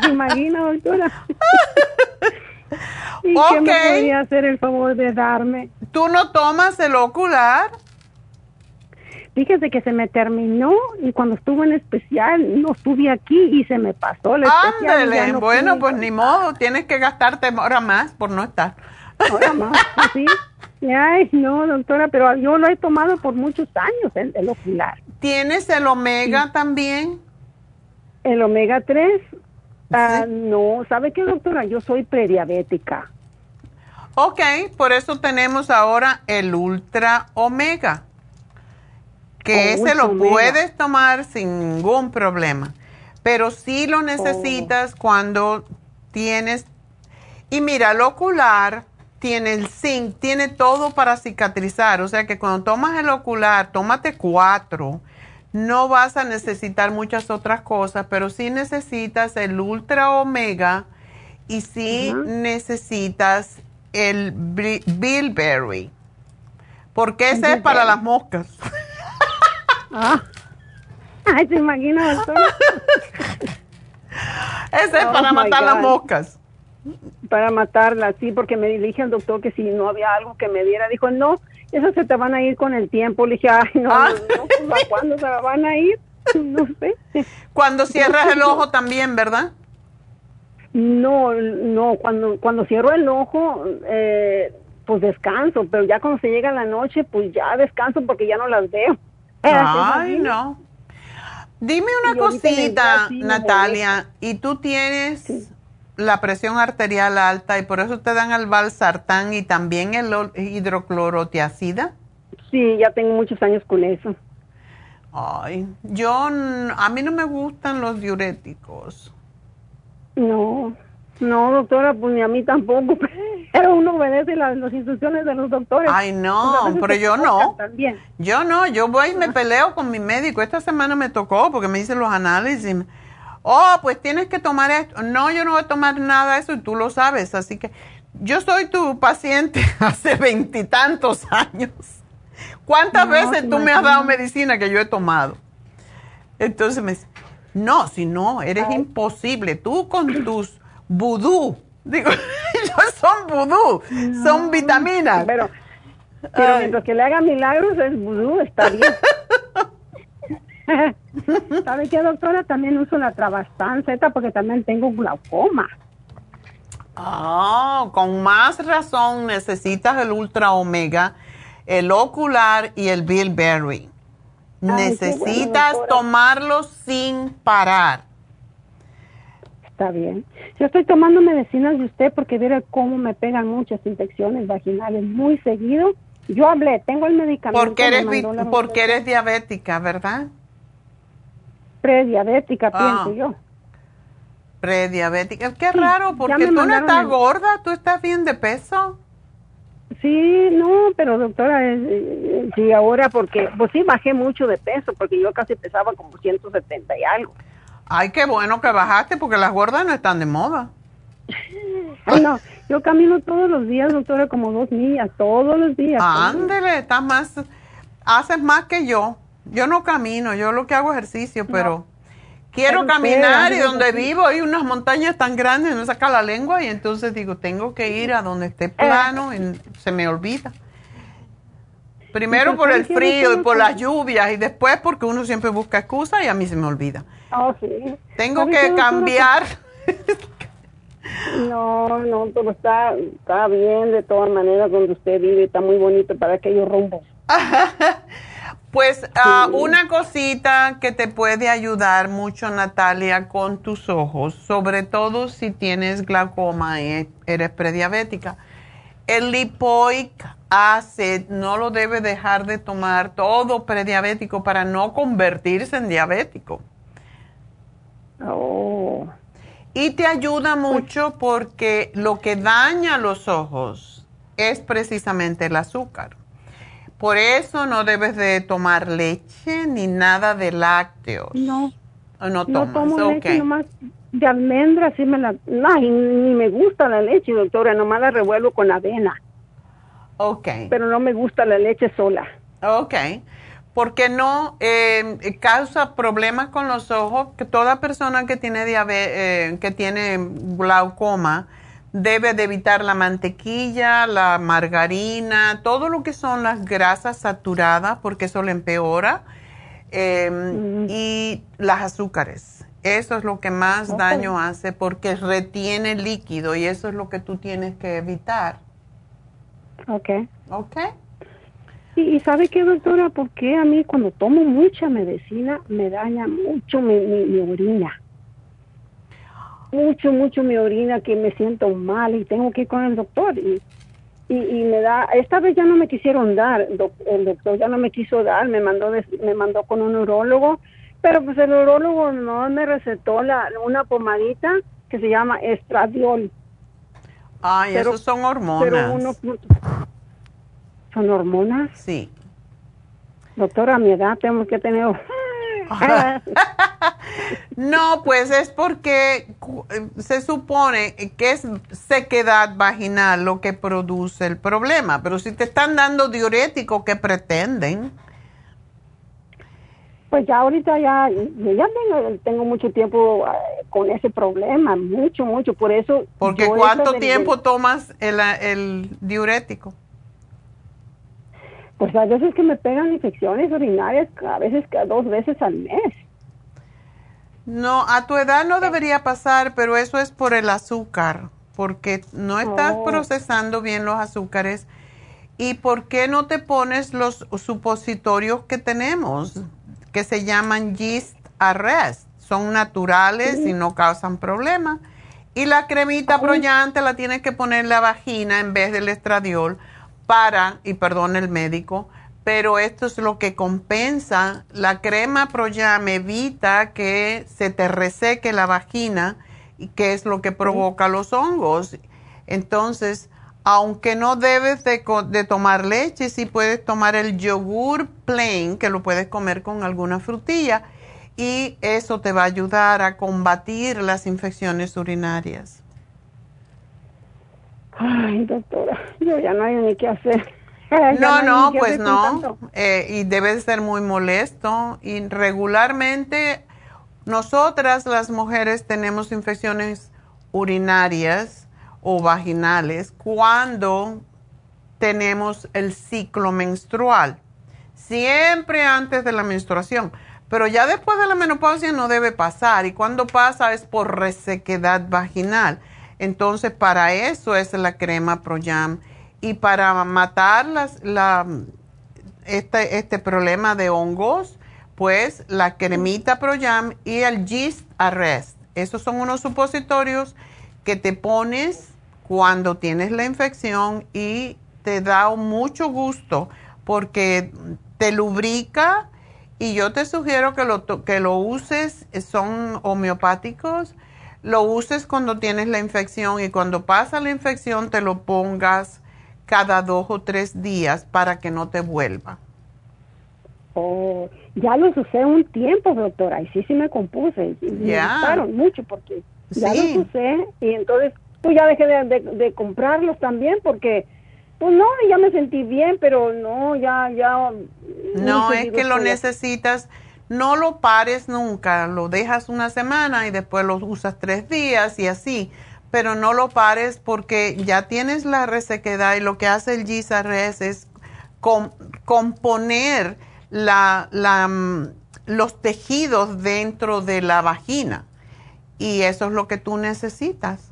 se imagina, doctora. ¿Y qué me podría hacer el favor de darme? ¿Tú no tomas el ocular? Fíjese que se me terminó y cuando estuve en especial no estuve aquí y se me pasó el especial. no bueno, pues ni modo, tienes que gastarte ahora más por no estar. Ahora más, sí. Ay, no, doctora, pero yo lo he tomado por muchos años, el, el ocular. ¿Tienes el omega también? El omega 3, ah, no, ¿sabe qué, doctora? Yo soy prediabética. Ok, por eso tenemos ahora el ultra omega, que Oh, ese lo Omega. puedes tomar sin ningún problema, pero sí Oh. lo necesitas cuando tienes... Y mira, el ocular tiene el zinc, tiene todo para cicatrizar, o sea que cuando tomas el ocular, tómate cuatro, no vas a necesitar muchas otras cosas, pero sí necesitas el ultra omega y sí necesitas el bilberry, porque ese es para las moscas. Ah. Ay, se imagina, doctora. Ese es Oh, para matar las moscas. Para matarla, sí, porque me dije al doctor que si no había algo que me diera, dijo, no, esas se te van a ir con el tiempo. Le dije, ay, no, Ah. no, no, ¿a cuándo se van a ir? No sé. Cuando cierras el ojo también, ¿verdad? No, no, cuando, cuando cierro el ojo, eh, pues descanso, pero ya cuando se llega la noche, pues ya descanso porque ya no las veo. Ay, no. Dime una Y cosita, Natalia, y tú tienes la presión arterial alta y por eso te dan el valsartán y también el hidroclorotiazida. Sí, ya tengo muchos años con eso. Ay, yo, a mí no me gustan los diuréticos. No, no, doctora, pues ni a mí tampoco, pero uno obedece las, las instrucciones de los doctores. Ay, Pues no, veces pero yo no. También. Yo no, yo voy y me peleo con mi médico. Esta semana me tocó porque me hice los análisis. Oh, pues tienes que tomar esto. No, yo no voy a tomar nada de eso y tú lo sabes. Así que yo soy tu paciente hace veintitantos años. ¿Cuántas No, veces tú me has dado medicina que yo he tomado? Entonces me dice, no, si no, eres imposible. Tú con tus vudú. Digo, son vudú, son vitaminas. Pero, pero mientras que le haga milagros es vudú, está bien. ¿Sabe qué, doctora? También uso la Travastan Z porque también tengo glaucoma. Ah, con más razón necesitas el ultra omega, el ocular y el bilberry. bueno, necesitas tomarlos sin parar. Está bien. Yo estoy tomando medicinas de usted porque viera cómo me pegan muchas infecciones vaginales muy seguido. Yo hablé, tengo el medicamento. Porque eres, porque eres diabética, ¿verdad? Prediabética, Ah. pienso yo. Prediabética. Qué raro, porque tú no estás gorda, tú estás bien de peso. Sí, no, pero doctora, eh, eh, sí, ahora porque, pues sí, bajé mucho de peso, porque yo casi pesaba como 170 y algo. Ay, qué bueno que bajaste, porque las gordas no están de moda. no, yo camino todos los días, doctora, como dos millas, todos los días. Ándele, estás más, haces más que yo. Yo no camino, yo lo que hago ejercicio, pero quiero caminar y donde vivo hay unas montañas tan grandes, me saca la lengua y entonces digo, tengo que ir a donde esté plano y se me olvida. Primero por el frío y por las lluvias y después porque uno siempre busca excusas y a mí se me olvida. Oh, tengo que cambiar. No, no, todo está, está bien de todas maneras donde usted vive, está muy bonito para aquellos rumbos. Pues ah, una cosita que te puede ayudar mucho, Natalia, con tus ojos, sobre todo si tienes glaucoma y eres prediabética. El lipoic acid no lo debe dejar de tomar todo prediabético para no convertirse en diabético. Oh. Y te ayuda mucho porque lo que daña los ojos es precisamente el azúcar. Por eso no debes de tomar leche ni nada de lácteos. No. No tomas, no tomo leche nomás de almendra, sí me la... No, ni me gusta la leche, doctora, nomás la revuelvo con avena. Ok. Pero no me gusta la leche sola. Ok. Porque no eh, causa problemas con los ojos, que toda persona que tiene, eh, que tiene glaucoma debe de evitar la mantequilla, la margarina, todo lo que son las grasas saturadas, porque eso le empeora, em, y las azúcares. Eso es lo que más daño hace porque retiene líquido y eso es lo que tú tienes que evitar. Ok. Ok. Y, sabe qué, doctora, porque a mí cuando tomo mucha medicina me daña mucho mi, mi orina mucho, mucho mi orina que me siento mal y tengo que ir con el doctor. Y, y, me da, esta vez ya no me quisieron dar, el doctor ya no me quiso dar, me mandó, me mandó con un urólogo, pero pues el urólogo no me recetó la, una pomadita que se llama estradiol. Ay, esos son hormonas. ¿Son hormonas? Sí. Doctora, a mi edad tengo que tener no, pues es porque eh, se supone que es sequedad vaginal lo que produce el problema, pero si te están dando diurético, ¿qué pretenden? Pues ya ahorita ya, ya tengo, mucho tiempo eh, con ese problema, mucho, mucho, por eso... Porque ¿cuánto tiempo tomas el, el diurético? Pues a veces que me pegan infecciones urinarias, a veces dos veces al mes. No, a tu edad no debería pasar, pero eso es por el azúcar, porque no estás oh. procesando bien los azúcares. ¿Y por qué no te pones los supositorios que tenemos, que se llaman yeast arrest? Son naturales y no causan problemas. Y la cremita brollante la tienes que poner en la vagina en vez del estradiol para, y perdón el médico, pero esto es lo que compensa. La crema Proyam evita que se te reseque la vagina, y que es lo que provoca los hongos. Entonces, aunque no debes de, de, tomar leche, sí puedes tomar el yogur plain, que lo puedes comer con alguna frutilla, y eso te va a ayudar a combatir las infecciones urinarias. Ay, doctora, yo ya no hay ni qué hacer. no, no, pues no. Eh, y debe ser muy molesto. Y regularmente nosotras las mujeres tenemos infecciones urinarias o vaginales cuando tenemos el ciclo menstrual. Siempre antes de la menstruación. Pero ya después de la menopausia no debe pasar. Y cuando pasa es por resequedad vaginal. Entonces, para eso es la crema ProYam. Y para matar las, la, este, este problema de hongos, pues la cremita ProYam y el Gist Arrest. Esos son unos supositorios que te pones cuando tienes la infección y te da mucho gusto porque te lubrica y yo te sugiero que lo, que lo uses, son homeopáticos lo uses cuando tienes la infección y cuando pasa la infección te lo pongas cada dos o tres días para que no te vuelva. Oh, ya los usé un tiempo, doctora, y sí, sí me compuse. Y Me Ya. gustaron mucho porque ya Sí. los usé y entonces pues ya dejé de, de- de comprarlos también porque pues no, ya me sentí bien, pero no, ya, ya. No, es que lo necesitas, no lo pares nunca, lo dejas una semana y después lo usas tres días y así, pero no lo pares porque ya tienes la resequedad y lo que hace el GSRS es com- componer la, la, mm, los tejidos dentro de la vagina. Y eso es lo que tú necesitas.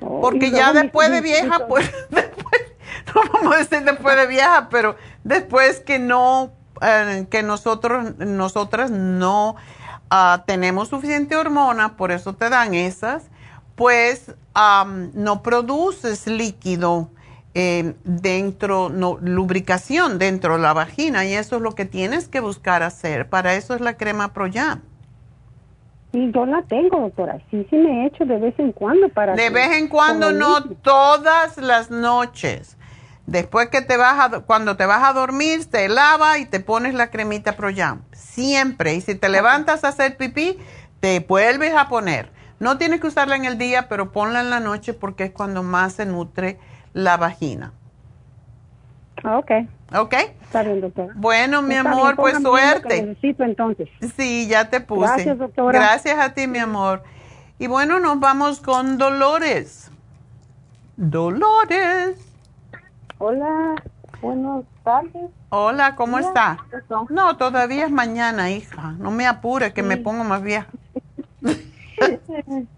Oh, Porque ya después de vieja, pues, después, no vamos a decir después de vieja, pero después que no, eh, que nosotros, nosotras no ah, tenemos suficiente hormona, por eso te dan esas, pues am, no produces líquido eh, dentro, no, lubricación dentro de la vagina y eso es lo que tienes que buscar hacer. Para eso es la crema Proyam. Sí, yo la tengo, doctora. Sí, sí me he hecho de vez en cuando para... De vez en cuando, no todas las noches. Después que te vas a, cuando te vas a dormir, te lava y te pones la cremita Proyam. Siempre. Y si te levantas a hacer pipí, te vuelves a poner. No tienes que usarla en el día, pero ponla en la noche porque es cuando más se nutre la vagina. Ok. ¿Ok? Está bien, doctora. Bueno, mi Está amor, bien, pues suerte. necesito entonces. Sí, ya te puse. Gracias, doctora. Gracias a ti, mi amor. Y bueno, nos vamos con Dolores. Dolores. Hola, buenas tardes. Hola, ¿cómo Mira, está? No, todavía es mañana, hija. No me apure, que me pongo más vieja.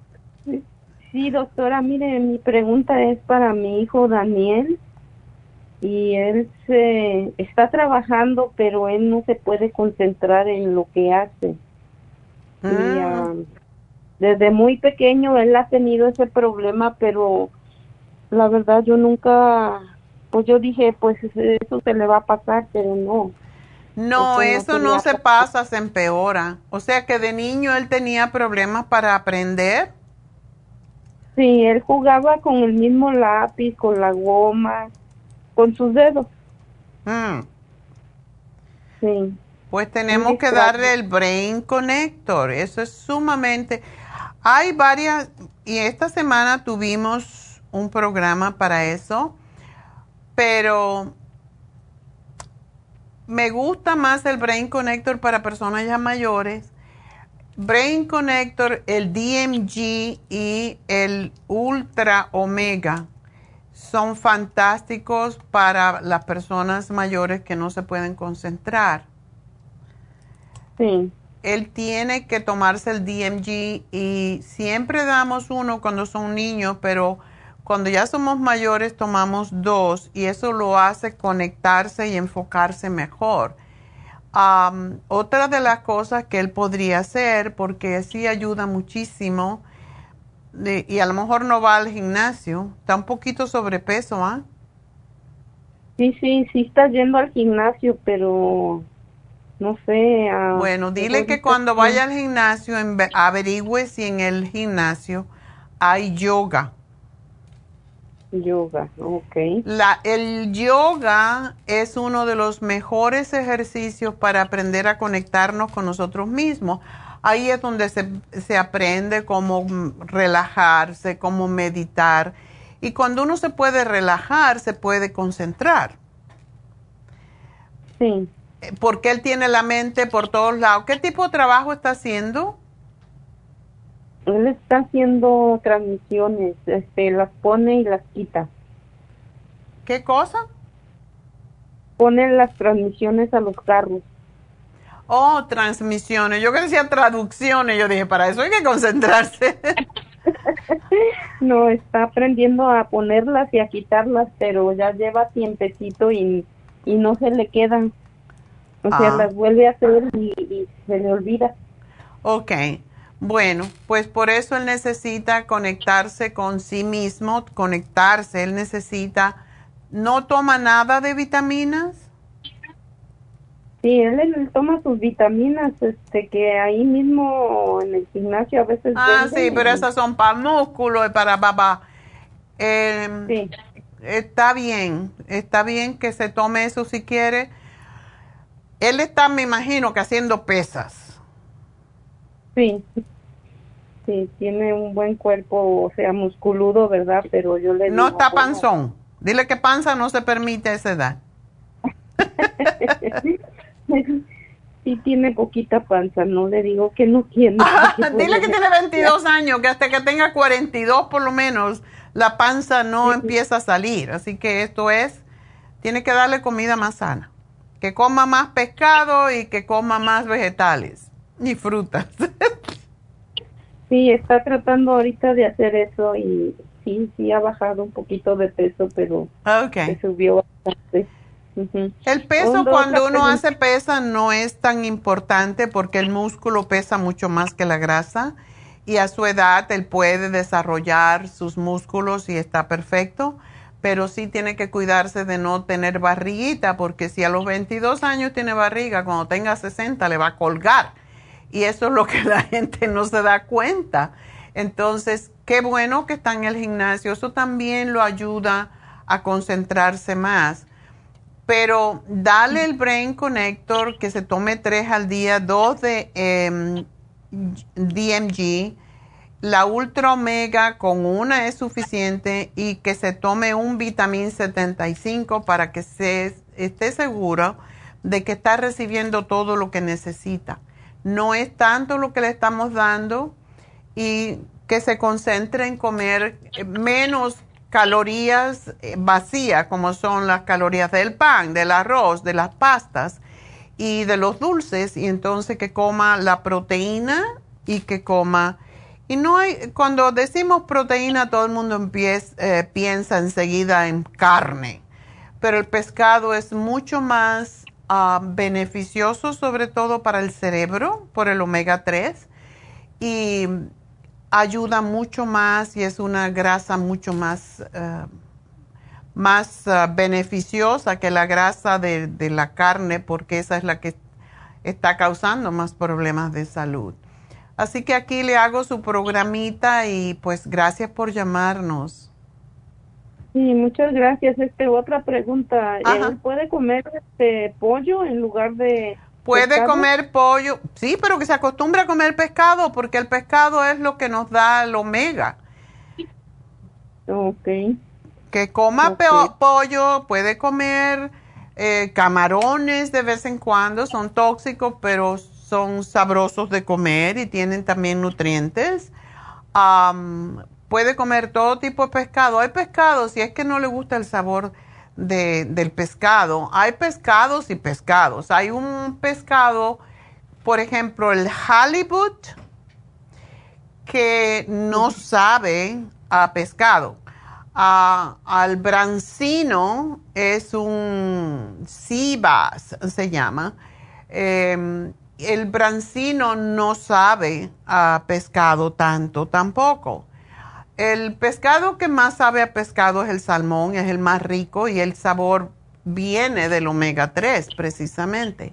Sí, doctora, mire, mi pregunta es para mi hijo Daniel y él se está trabajando, pero él no se puede concentrar en lo que hace. Y, Mm. ah, desde muy pequeño él ha tenido ese problema, pero la verdad yo nunca, pues yo dije, pues eso se le va a pasar, pero no. No, Eso no eso no sería se pasa, se empeora. O sea que de niño él tenía problemas para aprender. Sí, él jugaba con el mismo lápiz, con la goma, con sus dedos. Mm. Sí. Pues tenemos que darle el Brain Connector. Eso es sumamente... Hay varias... Y esta semana tuvimos un programa para eso. Pero me gusta más el Brain Connector para personas ya mayores. Brain Connector, el DMG y el Ultra Omega son fantásticos para las personas mayores que no se pueden concentrar. Sí. Él tiene que tomarse el DMG y siempre damos uno cuando son niños, pero cuando ya somos mayores tomamos dos y eso lo hace conectarse y enfocarse mejor. Otra de las cosas que él podría hacer, porque sí ayuda muchísimo, de- y a lo mejor no va al gimnasio, está un poquito sobrepeso, ¿ah? Sí, sí, sí está yendo al gimnasio, pero no sé. ah, Bueno, dile que cuando vaya al gimnasio averigüe si en el gimnasio hay yoga. Yoga, ok. La, el yoga es uno de los mejores ejercicios para aprender a conectarnos con nosotros mismos. Ahí es donde se, se aprende cómo mm, relajarse, cómo meditar. Y cuando uno se puede relajar, se puede concentrar. Sí. Eh, Porque él tiene la mente por todos lados. ¿Qué tipo de trabajo está haciendo? Él está haciendo transmisiones, este, las pone y las quita. ¿Qué cosa? Pone las transmisiones a los carros. Oh, transmisiones. Yo que decía traducciones. Yo dije, para eso hay que concentrarse. No, está aprendiendo a ponerlas y a quitarlas, pero ya lleva tiempecito y, y no se le quedan. O sea, Ah. las vuelve a hacer y, y se le olvida. Ok. Bueno, pues por eso él necesita conectarse con sí mismo, conectarse. Él necesita, no toma nada de vitaminas. Sí, él, él toma sus vitaminas, este, que ahí mismo en el gimnasio a veces. Ah, sí, pero esas son para músculo y para papá. Eh, Está bien, está bien que se tome eso si quiere. Él está, me imagino, que haciendo pesas. Sí, sí, tiene un buen cuerpo, o sea, musculudo, ¿verdad? Pero yo le No digo, está panzón. Dile que panza no se permite a esa edad. sí tiene poquita panza, no le digo que no tiene. Dile que tiene 22 años, que hasta que tenga 42 por lo menos, la panza no empieza a salir. Así que esto es, tiene que darle comida más sana. Que coma más pescado y que coma más vegetales y frutas. Sí, está tratando ahorita de hacer eso y sí, sí ha bajado un poquito de peso, pero se subió bastante. El peso Ondo, cuando uno hace pesa no es tan importante porque el músculo pesa mucho más que la grasa y a su edad él puede desarrollar sus músculos y está perfecto, pero sí tiene que cuidarse de no tener barriguita porque si a los 22 años tiene barriga, cuando tenga 60 le va a colgar y eso es lo que la gente no se da cuenta. Entonces, qué bueno que está en el gimnasio, eso también lo ayuda a concentrarse más pero dale el Brain Connector que se tome tres al día, dos de em, DMG, la Ultra Omega con una es suficiente y que se tome un Vitamin 75 para que se esté seguro de que está recibiendo todo lo que necesita. No es tanto lo que le estamos dando y que se concentre en comer eh, menos calorías eh, vacías, como son las calorías del pan, del arroz, de las pastas y de los dulces, y entonces que coma la proteína y que coma. Y no hay, cuando decimos proteína, todo el mundo empieza, eh, piensa enseguida en carne, pero el pescado es mucho más ah, beneficioso, sobre todo para el cerebro, por el omega 3, y ayuda mucho más y es una grasa mucho más, eh, más eh, beneficiosa que la grasa de, de la carne porque esa es la que está causando más problemas de salud. Así que aquí le hago su programita y pues gracias por llamarnos. Sí, muchas gracias. Este, otra pregunta. ¿Él puede comer este pollo en lugar de Puede pescado? comer pollo, sí, pero que se acostumbre a comer pescado porque el pescado es lo que nos da el omega. Ok. Que coma peo- pollo, puede comer eh, camarones de vez en cuando, son tóxicos, pero son sabrosos de comer y tienen también nutrientes. Puede comer todo tipo de pescado. Hay pescados, si es que no le gusta el sabor de- del pescado, hay pescados y pescados. Hay un pescado, por ejemplo, el halibut, que no sabe a pescado. Ah, al brancino es un sea bass, se llama. Em, el brancino no sabe a pescado tanto tampoco. El pescado que más sabe a pescado es el salmón, es el más rico y el sabor viene del omega 3 precisamente.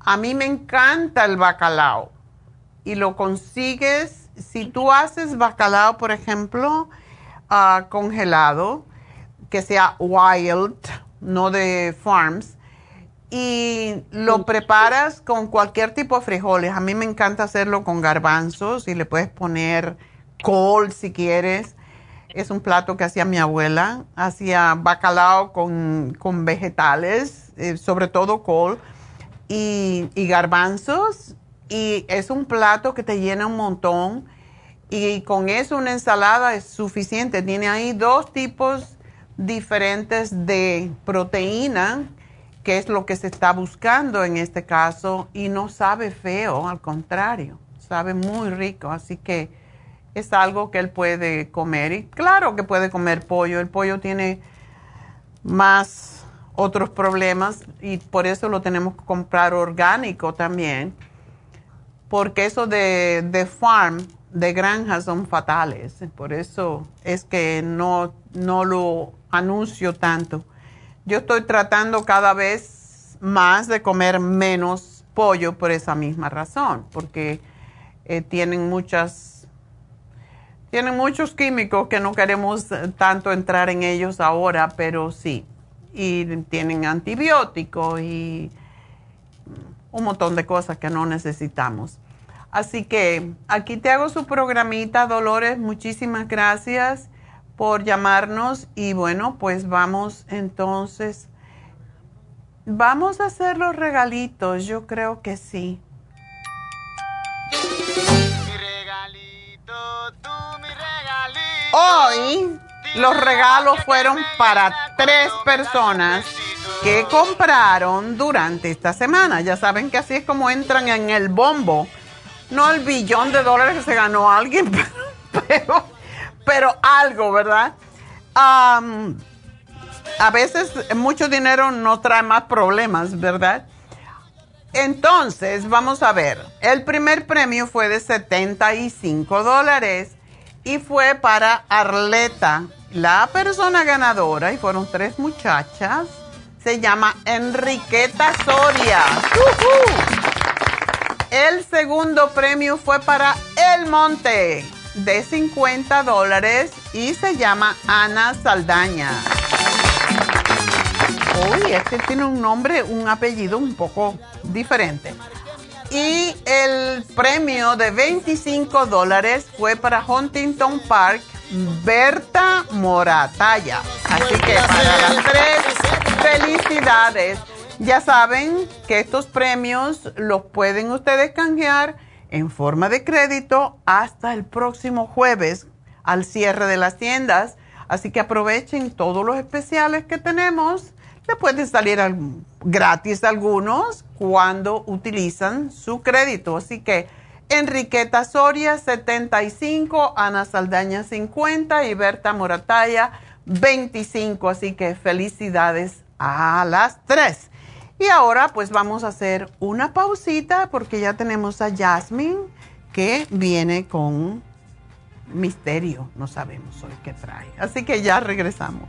A mí me encanta el bacalao y lo consigues, si tú haces bacalao, por ejemplo, ah, congelado, que sea wild, no de farms, y lo preparas con cualquier tipo de frijoles. A mí me encanta hacerlo con garbanzos y le puedes poner col si quieres. Es un plato que hacía mi abuela. Hacía bacalao con, con vegetales, eh, sobre todo col y, y garbanzos. Y es un plato que te llena un montón. Y con eso una ensalada es suficiente. Tiene ahí dos tipos diferentes de proteína, que es lo que se está buscando en este caso, y no sabe feo, al contrario, sabe muy rico. Así que es algo que él puede comer. Y claro que puede comer pollo. El pollo tiene más otros problemas y por eso lo tenemos que comprar orgánico también. Porque eso de, de farm, de granja, son fatales. Por eso es que no, no lo anuncio tanto. Yo estoy tratando cada vez más de comer menos pollo por esa misma razón, porque eh, tienen muchas tienen muchos químicos que no queremos tanto entrar en ellos ahora, pero sí. Y tienen antibióticos y un montón de cosas que no necesitamos. Así que aquí te hago su programita, Dolores. Muchísimas gracias por llamarnos y bueno, pues vamos entonces, vamos a hacer los regalitos, yo creo que sí. Hoy los regalos fueron para tres personas que compraron durante esta semana. Ya saben que así es como entran en el bombo. No el billón de dólares que se ganó alguien, pero, pero algo, ¿verdad? a veces mucho dinero no trae más problemas, ¿verdad? Entonces, vamos a ver. El primer premio fue de 75 dólares y fue para Arleta. La persona ganadora, y fueron tres muchachas, se llama Enriqueta Soria. El segundo premio fue para El Monte de 50 dólares y se llama Ana Saldaña. Uy, este tiene un nombre, un apellido un poco diferente. Y el premio de 25 dólares fue para Huntington Park, Berta Morataya. Así que para las tres, felicidades. Ya saben que estos premios los pueden ustedes canjear en forma de crédito hasta el próximo jueves al cierre de las tiendas. Así que aprovechen todos los especiales que tenemos. Le pueden salir gratis algunos cuando utilizan su crédito. Así que Enriqueta Soria 75, Ana Saldaña 50 y Berta Morataya 25. Así que felicidades a las tres. Y ahora pues vamos a hacer una pausita porque ya tenemos a Jasmine que viene con misterio. No sabemos hoy qué trae. Así que ya regresamos.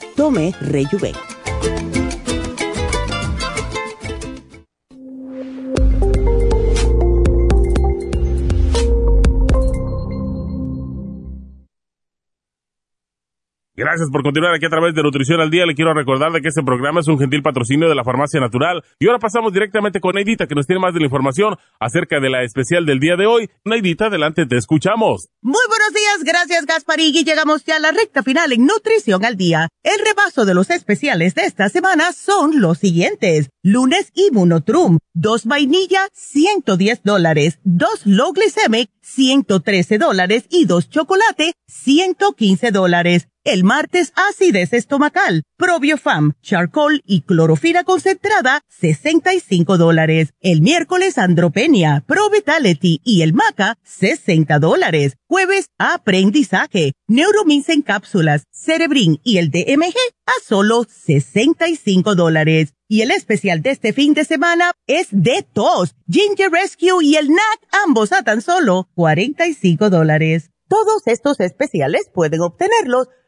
Tome Rejuven. Gracias por continuar aquí a través de Nutrición al Día. Le quiero recordar de que este programa es un gentil patrocinio de la Farmacia Natural. Y ahora pasamos directamente con Neidita, que nos tiene más de la información acerca de la especial del día de hoy. Neidita, adelante, te escuchamos. Muy buenos días, gracias Gasparigui. Llegamos ya a la recta final en Nutrición al Día. El repaso de los especiales de esta semana son los siguientes. Lunes Immunotrum, dos vainilla, 110 dólares, dos low glycemic, 113 dólares y dos chocolate, 115 dólares. El martes, acidez estomacal, probiofam, charcoal y clorofila concentrada, 65 dólares. El miércoles, andropenia, pro vitality y el maca, 60 dólares. Jueves, aprendizaje, neuromins en cápsulas, cerebrin y el DMG, a solo 65 dólares. Y el especial de este fin de semana es de tos, Ginger Rescue y el NAC, ambos a tan solo 45 dólares. Todos estos especiales pueden obtenerlos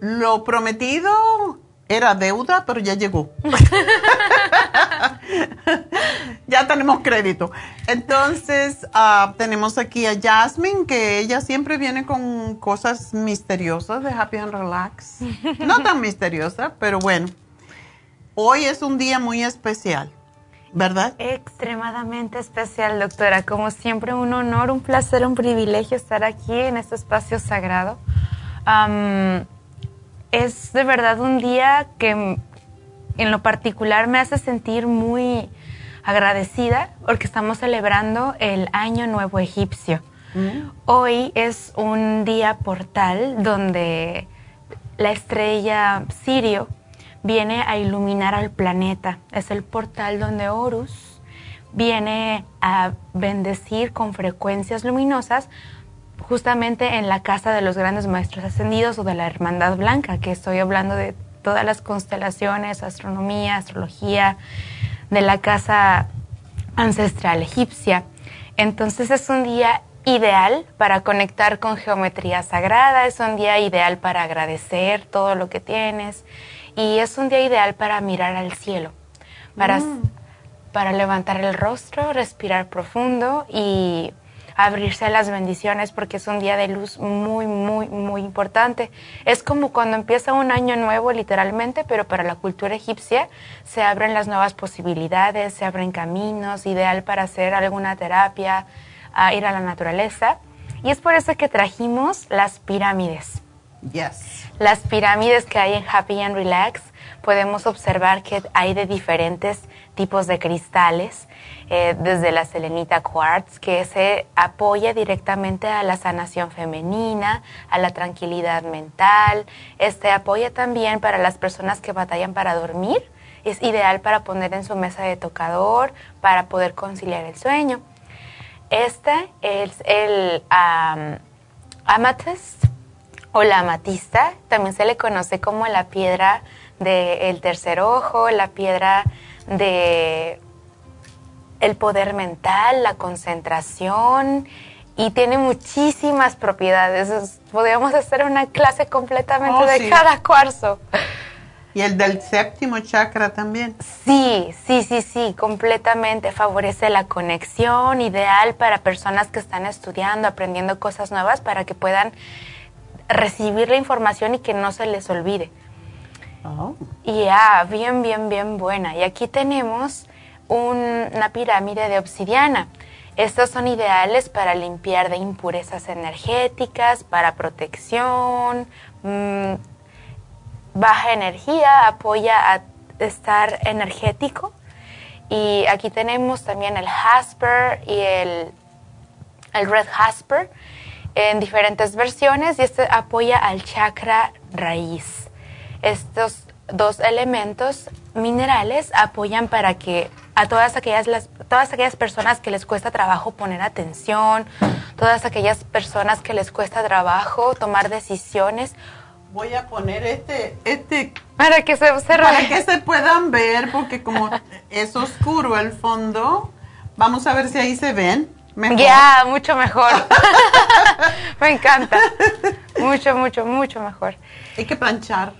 Lo prometido era deuda, pero ya llegó. ya tenemos crédito. Entonces, ah, tenemos aquí a Jasmine, que ella siempre viene con cosas misteriosas de Happy and Relax. No tan misteriosa, pero bueno. Hoy es un día muy especial, ¿verdad? Extremadamente especial, doctora. Como siempre, un honor, un placer, un privilegio estar aquí en este espacio sagrado. Es de verdad un día que en lo particular me hace sentir muy agradecida porque estamos celebrando el Año Nuevo Egipcio. Hoy es un día portal donde la estrella Sirio viene a iluminar al planeta. Es el portal donde Horus viene a bendecir con frecuencias luminosas justamente en la casa de los grandes maestros ascendidos o de la Hermandad Blanca, que estoy hablando de todas las constelaciones, astronomía, astrología, de la casa ancestral egipcia. Entonces es un día ideal para conectar con geometría sagrada, es un día ideal para agradecer todo lo que tienes y es un día ideal para mirar al cielo, para, para levantar el rostro, respirar profundo y abrirse a las bendiciones porque es un día de luz muy, muy, muy importante. Es como cuando empieza un año nuevo literalmente, pero para la cultura egipcia se abren las nuevas posibilidades, se abren caminos, ideal para hacer alguna terapia, a ir a la naturaleza. Y es por eso que trajimos las pirámides. Yes. Las pirámides que hay en Happy and Relax, podemos observar que hay de diferentes tipos de cristales, eh, desde la selenita quartz, que se apoya directamente a la sanación femenina, a la tranquilidad mental. Este apoya también para las personas que batallan para dormir. Es ideal para poner en su mesa de tocador, para poder conciliar el sueño. Este es el amethyst o la amatista, también se le conoce como la piedra del tercer ojo, la piedra de el poder mental, la concentración y tiene muchísimas propiedades. Es- Podríamos hacer una clase completamente Oh, de sí. cada cuarzo. Y el del séptimo chakra también. Sí, sí, sí, sí, completamente. Favorece la conexión, ideal para personas que están estudiando, aprendiendo cosas nuevas para que puedan recibir la información y que no se les olvide. Y ah, bien, bien, bien buena. Y aquí tenemos un- una pirámide de obsidiana. Estos son ideales para limpiar de impurezas energéticas, para protección, mm, baja energía, apoya a estar energético. Y aquí tenemos también el Jasper y el, el Red Jasper en diferentes versiones y este apoya al chakra raíz. Estos dos elementos minerales apoyan para que a todas aquellas, las, todas aquellas personas que les cuesta trabajo poner atención, todas aquellas personas que les cuesta trabajo tomar decisiones, Voy a poner este, este para que se observe. para que se puedan ver, porque como es oscuro el fondo, vamos a ver si ahí se ven. Ya, mucho mejor. Me encanta. Mucho, mucho, mucho mejor. Hay que planchar.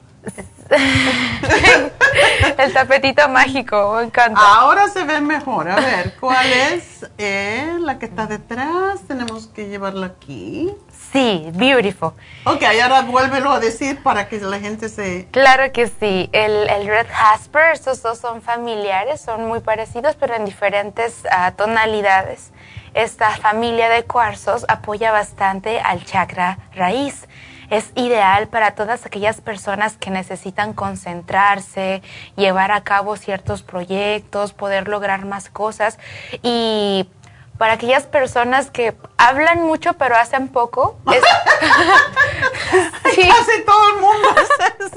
El tapetito mágico, me encanta. Ahora se ve mejor. A ver, ¿cuál es eh, la que está detrás? Tenemos que llevarla aquí. Sí, beautiful. Ok, ahora vuélvelo a decir para que la gente se... Claro que sí. El, el Red Jasper, estos dos son familiares, son muy parecidos, pero en diferentes ah, tonalidades. Esta familia de cuarzos apoya bastante al chakra raíz. Es ideal para todas aquellas personas que necesitan concentrarse, llevar a cabo ciertos proyectos, poder lograr más cosas y para aquellas personas que hablan mucho pero hacen poco. Es... sí. Casi todo el mundo.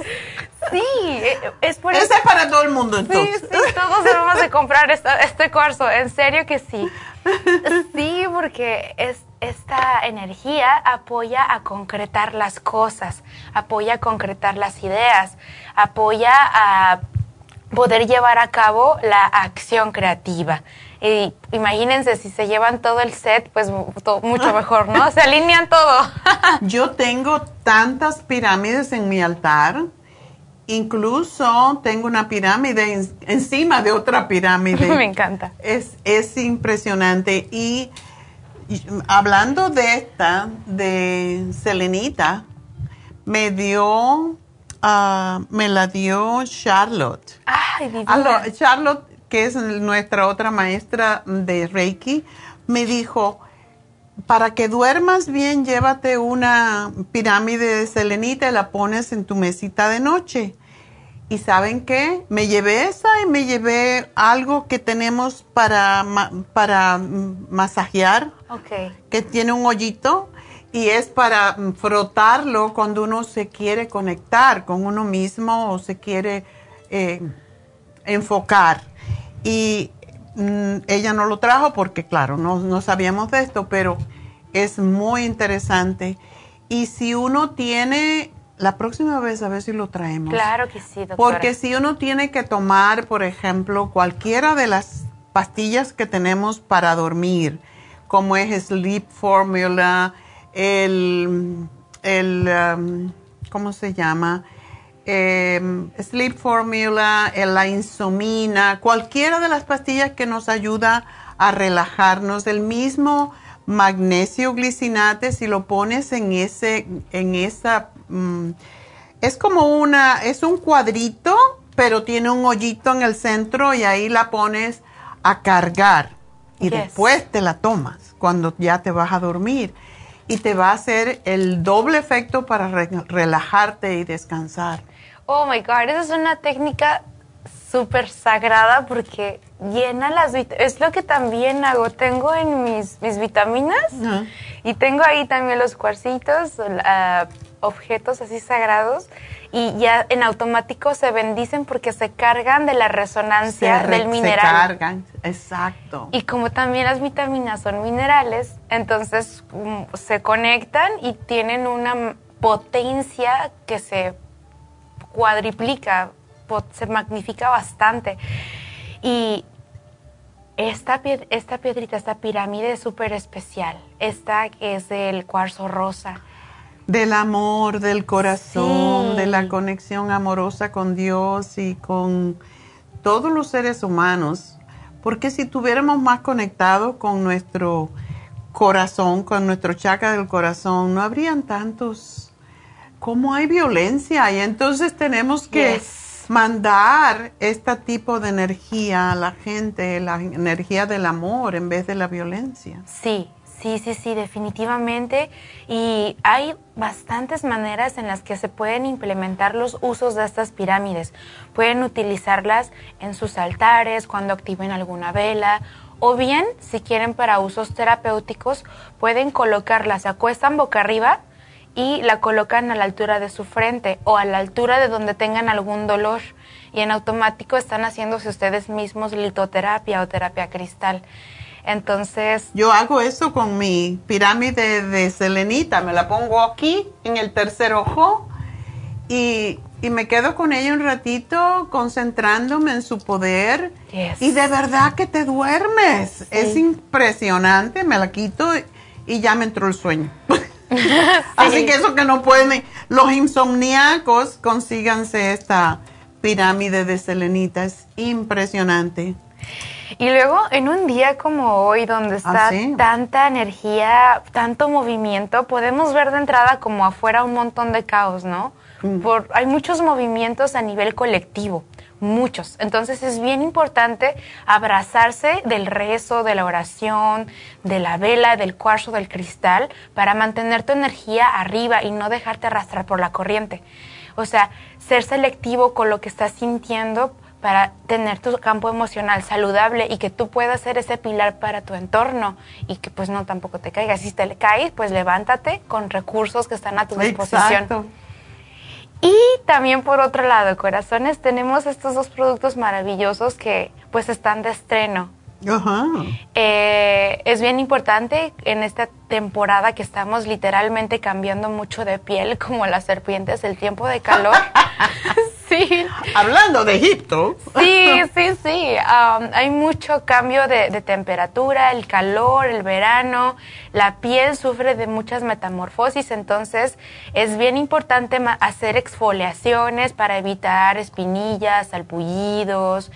sí, es por eso. es para todo el mundo entonces. Sí, sí, todos debemos de comprar este cuarzo, en serio que sí. Sí, porque es, esta energía apoya a concretar las cosas, apoya a concretar las ideas, apoya a poder llevar a cabo la acción creativa. Y imagínense si se llevan todo el set, pues mucho mejor, ¿no? Se alinean todo. Yo tengo tantas pirámides en mi altar. Incluso tengo una pirámide encima de otra pirámide. Me encanta. Es, es impresionante. Y, hablando de esta, de Selenita, me dio, ah, me la dio Charlotte. Ay, Charlotte que es nuestra otra maestra de Reiki, me dijo, para que duermas bien, llévate una pirámide de selenita y la pones en tu mesita de noche. Y saben qué? Me llevé esa y me llevé algo que tenemos para, para masajear, que tiene un hoyito y es para frotarlo cuando uno se quiere conectar con uno mismo o se quiere eh, enfocar y mm, ella no lo trajo porque, claro, no, no sabíamos de esto, pero es muy interesante. Y si uno tiene, la próxima vez a ver si lo traemos. Claro que sí, doctora. Porque si uno tiene que tomar, por ejemplo, cualquiera de las pastillas que tenemos para dormir, como es Sleep Formula, el, el um, ¿cómo se llama? eh, Sleep Formula, la insomina, cualquiera de las pastillas que nos ayuda a relajarnos, el mismo magnesio glicinate, si lo pones en ese, en esa, mm, es como una, es un cuadrito, pero tiene un hoyito en el centro y ahí la pones a cargar. Y después te la tomas cuando ya te vas a dormir. Y te va a hacer el doble efecto para relajarte y descansar. Oh my God, esa es una técnica súper sagrada porque llena las vitaminas. Es lo que también hago. Tengo en mis, mis vitaminas y tengo ahí también los cuarcitos, objetos así sagrados y ya en automático se bendicen porque se cargan de la resonancia del mineral. Se cargan, exacto. Y como también las vitaminas son minerales, entonces mm, se conectan y tienen una potencia que se cuadriplica, se magnifica bastante. Y esta, esta piedrita, esta pirámide es súper especial. Esta es del cuarzo rosa. Del amor, del corazón, de la conexión amorosa con Dios y con todos los seres humanos. Porque si tuviéramos más conectado con nuestro corazón, con nuestro chakra del corazón, no habrían tantos cómo hay violencia y entonces tenemos que mandar este tipo de energía a la gente, la energía del amor en vez de la violencia. Sí, sí, sí, sí, definitivamente. Y hay bastantes maneras en las que se pueden implementar los usos de estas pirámides. Pueden utilizarlas en sus altares, cuando activen alguna vela. O bien, si quieren para usos terapéuticos, pueden colocarlas, se acuestan boca arriba y la colocan a la altura de su frente o a la altura de donde tengan algún dolor y en automático están haciéndose ustedes mismos litoterapia o terapia cristal. Entonces... Yo hago eso con mi pirámide de selenita, me la pongo aquí en el tercer ojo y, me quedo con ella un ratito concentrándome en su poder y de verdad que te duermes. Es impresionante, me la quito y ya me entró el sueño. Así que eso que no pueden, los insomníacos, consíganse esta pirámide de selenita, es impresionante. Y luego en un día como hoy, donde está ah, tanta energía, tanto movimiento, podemos ver de entrada como afuera un montón de caos, ¿no? Mm. Por, hay muchos movimientos a nivel colectivo. Muchos. Entonces es bien importante abrazarse del rezo, de la oración, de la vela, del cuarzo, del cristal, para mantener tu energía arriba y no dejarte arrastrar por la corriente. O sea, ser selectivo con lo que estás sintiendo para tener tu campo emocional saludable y que tú puedas ser ese pilar para tu entorno y que pues no tampoco te caigas. Si te caes, pues levántate con recursos que están a tu disposición. Exacto. Y también por otro lado, corazones, tenemos estos dos productos maravillosos que pues están de estreno. Ajá. Eh, es bien importante en esta temporada que estamos literalmente cambiando mucho de piel como las serpientes, el tiempo de calor. sí. Hablando de Egipto. Sí, sí, sí. Um, hay mucho cambio de, de, temperatura, el calor, el verano. La piel sufre de muchas metamorfosis, entonces es bien importante hacer exfoliaciones para evitar espinillas, salpullidos,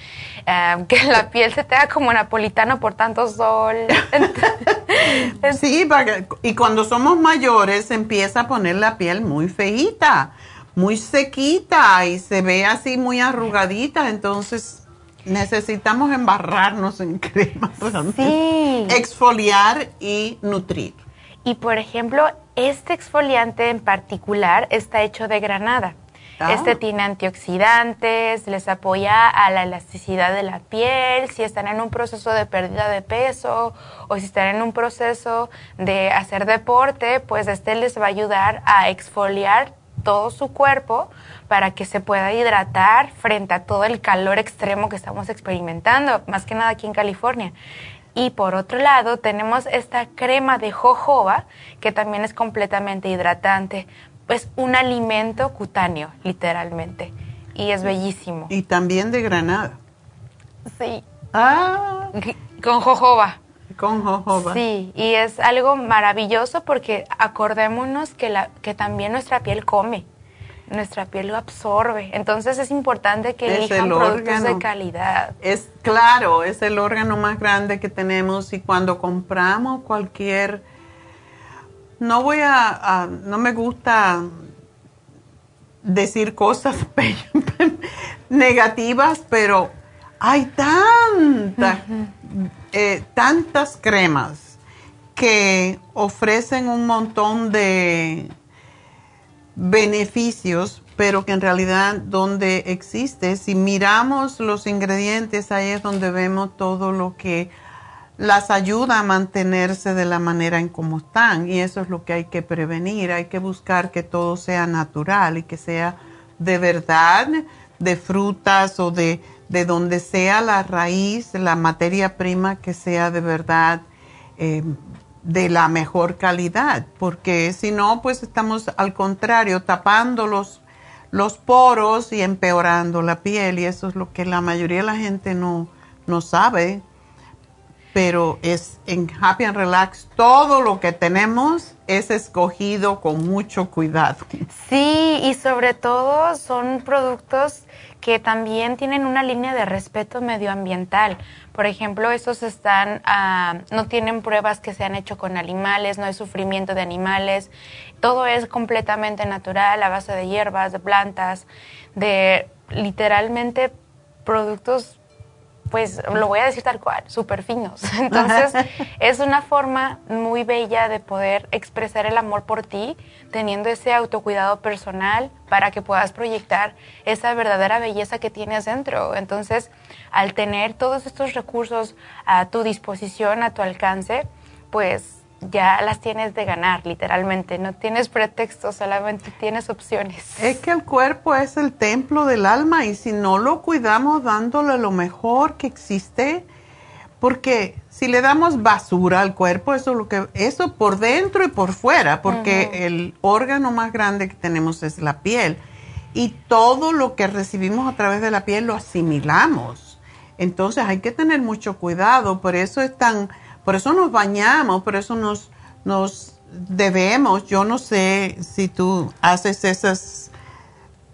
um, que la piel se te haga como napolitano por tanto sol. sí, y cuando somos mayores empieza a poner la piel muy feíta muy sequita y se ve así muy arrugadita, entonces necesitamos embarrarnos en crema, sí. exfoliar y nutrir. Y por ejemplo, este exfoliante en particular está hecho de granada. Ah. Este tiene antioxidantes, les apoya a la elasticidad de la piel, si están en un proceso de pérdida de peso o si están en un proceso de hacer deporte, pues este les va a ayudar a exfoliar todo su cuerpo para que se pueda hidratar frente a todo el calor extremo que estamos experimentando, más que nada aquí en California. Y por otro lado, tenemos esta crema de jojoba, que también es completamente hidratante. Es un alimento cutáneo, literalmente. Y es bellísimo. Y también de granada. Sí. Ah. Con jojoba. Con jojoba. Sí, y es algo maravilloso porque acordémonos que, la, que también nuestra piel come, nuestra piel lo absorbe. Entonces es importante que elijan productos de calidad. Es claro, es el órgano más grande que tenemos y cuando compramos cualquier, no voy a, no me gusta decir cosas negativas, pero hay tanta eh, tantas cremas que ofrecen un montón de beneficios, pero que en realidad donde existe, si miramos los ingredientes, ahí es donde vemos todo lo que las ayuda a mantenerse de la manera en cómo están. Y eso es lo que hay que prevenir. Hay que buscar que todo sea natural y que sea de verdad de frutas o de de donde sea la raíz, la materia prima que sea de verdad eh, de la mejor calidad, porque si no, pues estamos al contrario, tapando los, los poros y empeorando la piel, y eso es lo que la mayoría de la gente no, no sabe, pero es en Happy and Relax todo lo que tenemos es escogido con mucho cuidado. Sí, y sobre todo son productos que también tienen una línea de respeto medioambiental. Por ejemplo, estos están, ah, no tienen pruebas que se han hecho con animales, no hay sufrimiento de animales, todo es completamente natural a base de hierbas, de plantas, de literalmente productos pues lo voy a decir tal cual, súper finos. Entonces, es una forma muy bella de poder expresar el amor por ti, teniendo ese autocuidado personal para que puedas proyectar esa verdadera belleza que tienes dentro. Entonces, al tener todos estos recursos a tu disposición, a tu alcance, pues ya las tienes de ganar, literalmente. No tienes pretextos, solamente tienes opciones. Es que el cuerpo es el templo del alma y si no lo cuidamos dándole lo mejor que existe, porque si le damos basura al cuerpo, eso lo que eso por dentro y por fuera, porque el órgano más grande que tenemos es la piel y todo lo que recibimos a través de la piel lo asimilamos. Entonces hay que tener mucho cuidado, por eso es tan por eso nos bañamos, por eso nos, nos debemos. Yo no sé si tú haces esas,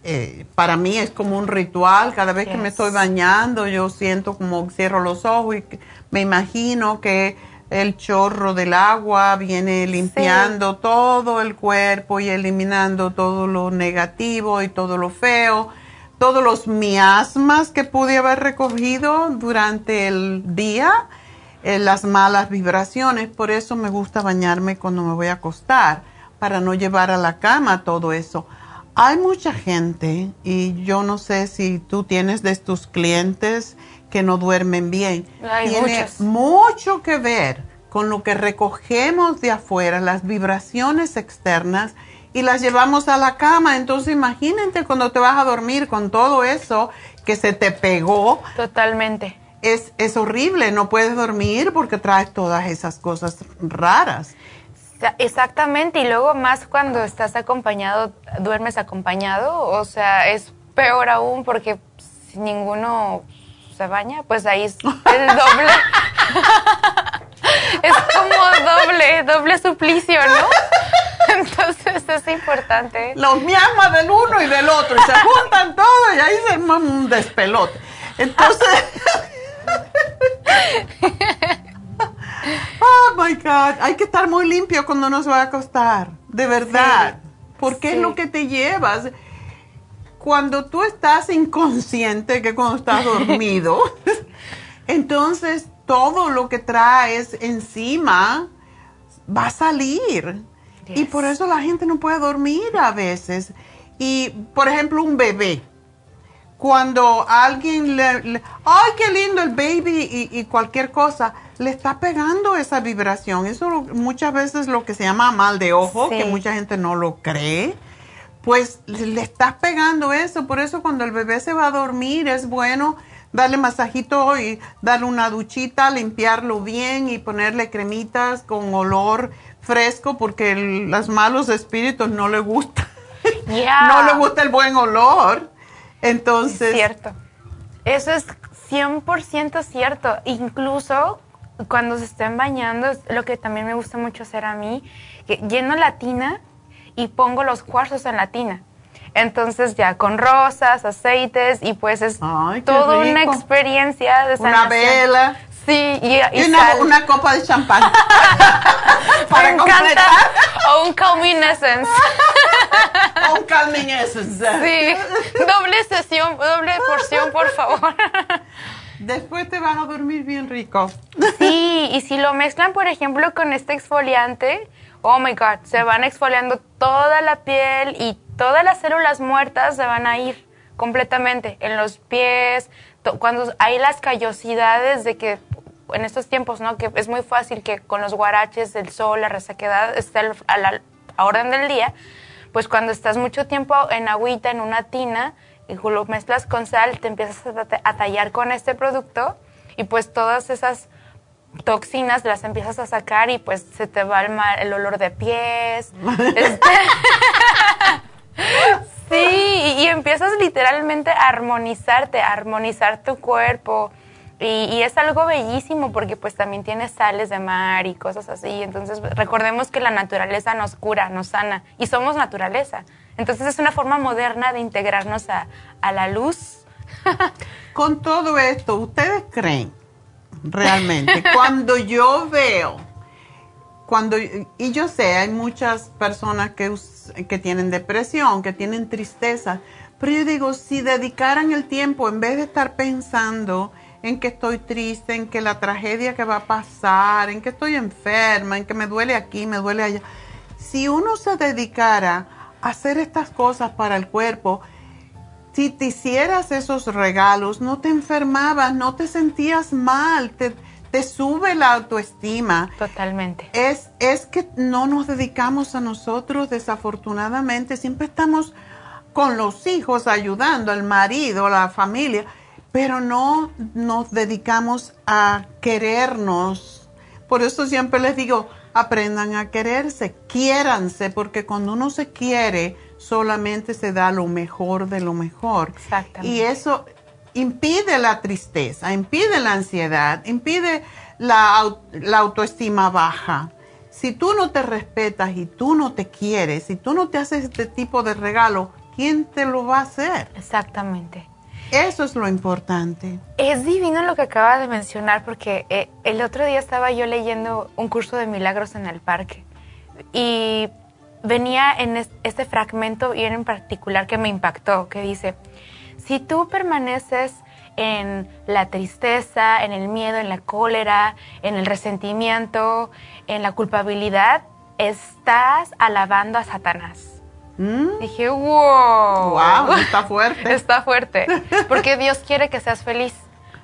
eh, para mí es como un ritual. Cada vez que me estoy bañando, yo siento como cierro los ojos y me imagino que el chorro del agua viene limpiando todo el cuerpo y eliminando todo lo negativo y todo lo feo todos los miasmas que pude haber recogido durante el día, eh, las malas vibraciones. Por eso me gusta bañarme cuando me voy a acostar, para no llevar a la cama todo eso. Hay mucha gente, y yo no sé si tú tienes de tus clientes que no duermen bien. Hay Tiene mucho que ver con lo que recogemos de afuera, las vibraciones externas, y las llevamos a la cama. Entonces imagínate cuando te vas a dormir con todo eso que se te pegó. Totalmente. Es, es horrible, no puedes dormir porque traes todas esas cosas raras. Exactamente, y luego más cuando estás acompañado, duermes acompañado, o sea, es peor aún porque si ninguno se baña, pues ahí es el doble. es como doble, doble suplicio, ¿no? Entonces es importante. Los miasmas del uno y del otro, y se juntan todos y ahí se arma un despelote. Entonces, oh my God, hay que estar muy limpio cuando uno se va a acostar, de verdad, porque es lo que te llevas. Cuando tú estás inconsciente, que cuando estás dormido, entonces todo lo que traes encima va a salir. Y por eso la gente no puede dormir a veces. Y, por ejemplo, un bebé. Cuando alguien le, le- ay, qué lindo el baby y, y cualquier cosa, le está pegando esa vibración. Eso lo- muchas veces lo que se llama mal de ojo, Sí. que mucha gente no lo cree. Pues le le estás pegando eso. Por eso cuando el bebé se va a dormir es bueno darle masajito y darle una duchita, limpiarlo bien y ponerle cremitas con olor fresco porque el- los malos espíritus no le gusta. No le gusta el buen olor. Entonces, Cierto. Eso es 100% cierto. Incluso cuando se estén bañando, es lo que también me gusta mucho hacer a mí, que lleno la tina y pongo los cuarzos en la tina. Entonces ya con rosas, aceites y pues es toda una experiencia de Una sanación. vela. Sí, y, y y una, una copa de champán. Me para encanta. completar. O un calming essence. un calming essence. Sí, doble sesión, doble porción, por favor. Después te van a dormir bien rico. Sí, y si lo mezclan, por ejemplo, con este exfoliante, oh my God, se van exfoliando toda la piel y todas las células muertas se van a ir completamente en los pies, cuando hay las callosidades de que en estos tiempos, ¿no? Que es muy fácil que con los guaraches, el sol, la resequedad esté a la a orden del día, pues cuando estás mucho tiempo en agüita, en una tina, y lo mezclas con sal, te empiezas a, ta- a tallar con este producto y pues todas esas toxinas las empiezas a sacar y pues se te va el, ma- el olor de pies. Este- sí, y, y empiezas literalmente a armonizarte, a armonizar tu cuerpo. Y, y es algo bellísimo porque pues también tiene sales de mar y cosas así. Entonces recordemos que la naturaleza nos cura, nos sana y somos naturaleza. Entonces es una forma moderna de integrarnos a, a la luz. Con todo esto, ¿ustedes creen realmente? cuando yo veo, cuando, y yo sé, hay muchas personas que, que tienen depresión, que tienen tristeza, pero yo digo, si dedicaran el tiempo, en vez de estar pensando en que estoy triste, en que la tragedia que va a pasar, en que estoy enferma, en que me duele aquí, me duele allá, si uno se dedicara a hacer estas cosas para el cuerpo, si te hicieras esos regalos, no te enfermabas, no te sentías mal, te, te sube la autoestima. Totalmente. Es, es que no nos dedicamos a nosotros, desafortunadamente, siempre estamos con los hijos ayudando, al marido, la familia, pero no nos dedicamos a querernos. Por eso siempre les digo, aprendan a quererse, quiéranse, porque cuando uno se quiere, solamente se da lo mejor de lo mejor. Exactamente. Y eso impide la tristeza, impide la ansiedad, impide la, la autoestima baja. Si tú no te respetas y tú no te quieres, si tú no te haces este tipo de regalo, ¿quién te lo va a hacer? Exactamente. Eso es lo importante. Es divino lo que acaba de mencionar porque eh, el otro día estaba yo leyendo un curso de milagros en el parque y venía en es- este fragmento y en particular que me impactó, que dice, Si tú permaneces en la tristeza, en el miedo, en la cólera, en el resentimiento, en la culpabilidad, estás alabando a Satanás. ¿Mm? Dije, wow. Wow, está fuerte. está fuerte. Porque Dios quiere que seas feliz.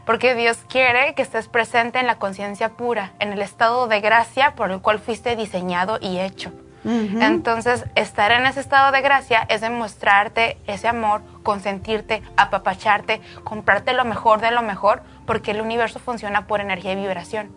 Porque Dios quiere que estés presente en la conciencia pura, en el estado de gracia por el cual fuiste diseñado y hecho. Entonces, estar en ese estado de gracia es demostrarte ese amor, consentirte, apapacharte, comprarte lo mejor de lo mejor, porque el universo funciona por energía y vibración.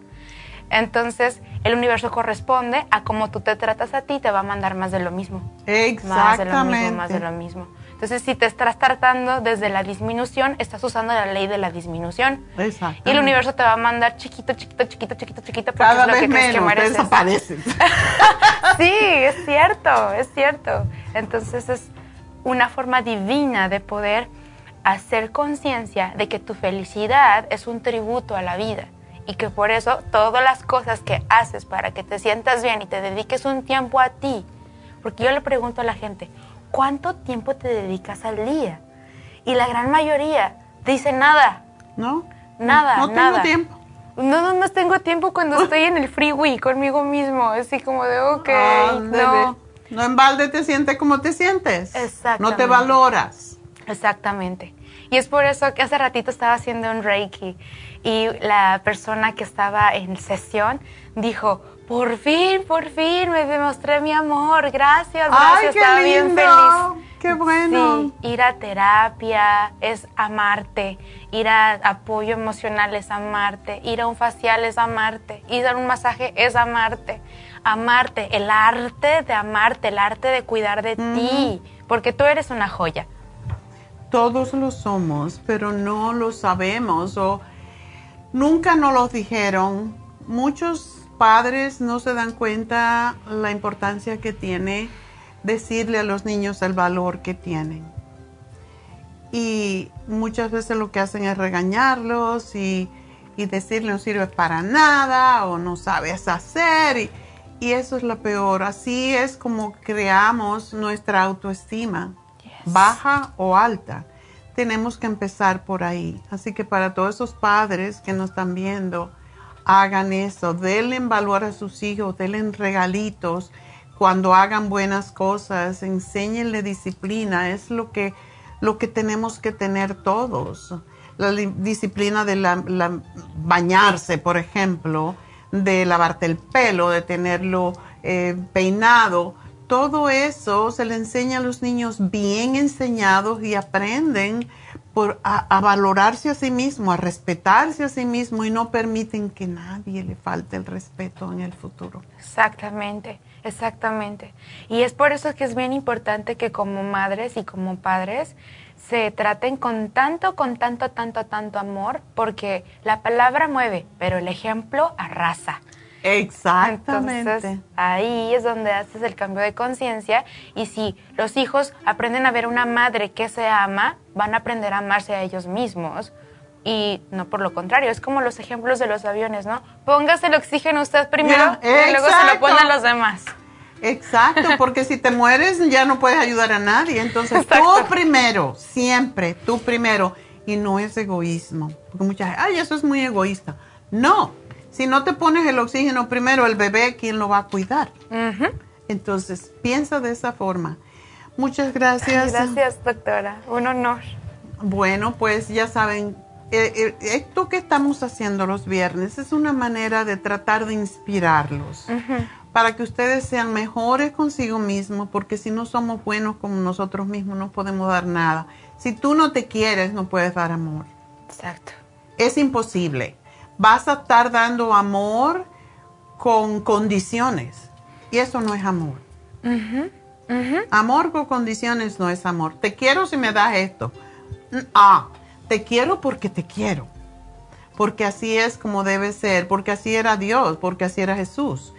Entonces, el universo corresponde a cómo tú te tratas a ti, te va a mandar más de lo mismo. Exactamente. Más de lo mismo, más de lo mismo. Entonces, si te estás tratando desde la disminución, estás usando la ley de la disminución. Exacto. Y el universo te va a mandar chiquito, chiquito, chiquito, chiquito, chiquito, porque Cada es lo vez que crees que menos, desapareces. sí, es cierto, es cierto. Entonces es una forma divina de poder hacer conciencia de que tu felicidad es un tributo a la vida y que por eso todas las cosas que haces para que te sientas bien y te dediques un tiempo a ti, porque yo le pregunto a la gente, ¿cuánto tiempo te dedicas al día? Y la gran mayoría dice nada. ¿No? Nada, No tengo nada. tiempo. No, no, no tengo tiempo cuando estoy en el freeway conmigo mismo, así como de, ok, Ándale. no. No en balde te sientes como te sientes. Exactamente. No te valoras. Exactamente. Y es por eso que hace ratito estaba haciendo un Reiki y la persona que estaba en sesión dijo, por fin, por fin me demostré mi amor, gracias, Ay, gracias, qué estaba bien lindo. feliz. Qué bueno. Sí, ir a terapia es amarte, ir a apoyo emocional es amarte, ir a un facial es amarte, ir a un masaje es amarte, amarte, el arte de amarte, el arte de cuidar de ti, porque tú eres una joya. Todos lo somos, pero no lo sabemos o nunca nos lo dijeron. Muchos padres no se dan cuenta la importancia que tiene decirle a los niños el valor que tienen. Y muchas veces lo que hacen es regañarlos y, y decirle no sirve para nada o no sabes hacer. Y, y eso es lo peor. Así es como creamos nuestra autoestima, baja o alta. Tenemos que empezar por ahí. Así que para todos esos padres que nos están viendo, hagan eso. Denle valor a sus hijos, denle regalitos. Cuando hagan buenas cosas, enséñenle disciplina. Es lo que, lo que tenemos que tener todos. La li- disciplina de la- la- bañarse, por ejemplo, de lavarte el pelo, de tenerlo eh, peinado. Todo eso se le enseña a los niños bien enseñados y aprenden por, a, a valorarse a sí mismo, a respetarse a sí mismo y no permiten que nadie le falte el respeto en el futuro. Exactamente, exactamente. Y es por eso que es bien importante que como madres y como padres se traten con tanto, con tanto, tanto, tanto amor, porque la palabra mueve, pero el ejemplo arrasa. Exactamente. Entonces, ahí es donde haces el cambio de conciencia y si los hijos aprenden a ver una madre que se ama, van a aprender a amarse a ellos mismos y no por lo contrario, es como los ejemplos de los aviones, ¿no? Póngase el oxígeno usted primero Ya, y luego se lo ponen los demás. Exacto, porque si te mueres ya no puedes ayudar a nadie. Entonces tú primero, siempre, tú primero. Y no es egoísmo. Porque mucha gente, ay, eso es muy egoísta. No, si no te pones el oxígeno primero, el bebé, ¿quién lo va a cuidar? Entonces, piensa de esa forma. Muchas gracias. Gracias, doctora. Un honor. Bueno, pues ya saben, eh, eh, esto que estamos haciendo los viernes es una manera de tratar de inspirarlos para que ustedes sean mejores consigo mismos, porque si no somos buenos como nosotros mismos no podemos dar nada. Si tú no te quieres, no puedes dar amor. Exacto. Es imposible. Vas a estar dando amor con condiciones y eso no es amor. Amor con condiciones no es amor. Te quiero si me das esto. Mm, Ah, te quiero porque te quiero. Porque así es como debe ser, porque así era Dios, porque así era Jesús.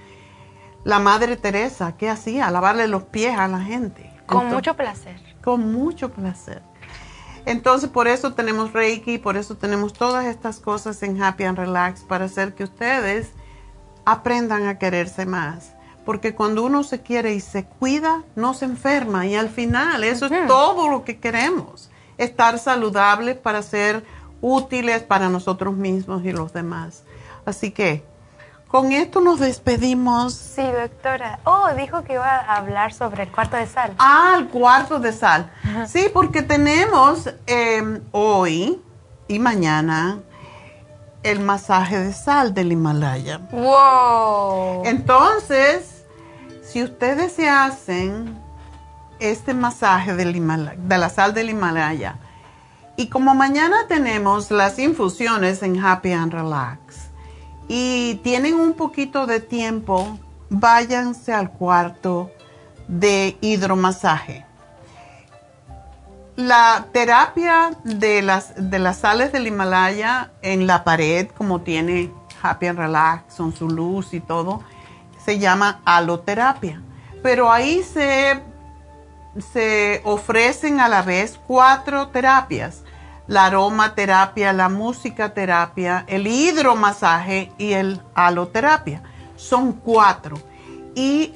La Madre Teresa, ¿qué hacía? Lavarle los pies a la gente. Con Entonces- mucho placer. Con mucho placer. Entonces, por eso tenemos Reiki, por eso tenemos todas estas cosas en Happy and Relax, para hacer que ustedes aprendan a quererse más. Porque cuando uno se quiere y se cuida, no se enferma. Y al final, eso es todo lo que queremos. estar saludables, para ser útiles para nosotros mismos y los demás. Así que con esto nos despedimos. Sí, doctora. Oh, dijo que iba a hablar sobre el cuarto de sal. Ah, el cuarto de sal. Sí, porque tenemos em, hoy y mañana el masaje de sal del Himalaya. ¡Wow! Entonces, si ustedes se hacen este masaje del de la sal del Himalaya, y como mañana tenemos las infusiones en Happy and Relax, y tienen un poquito de tiempo, váyanse al cuarto de hidromasaje. La terapia de las, de las sales del Himalaya en la pared, como tiene Happy and Relax, con su luz y todo, se llama aloterapia. Pero ahí se, se ofrecen a la vez cuatro terapias la aromaterapia, la musicaterapia, el hidromasaje y el aloterapia. Son cuatro. Y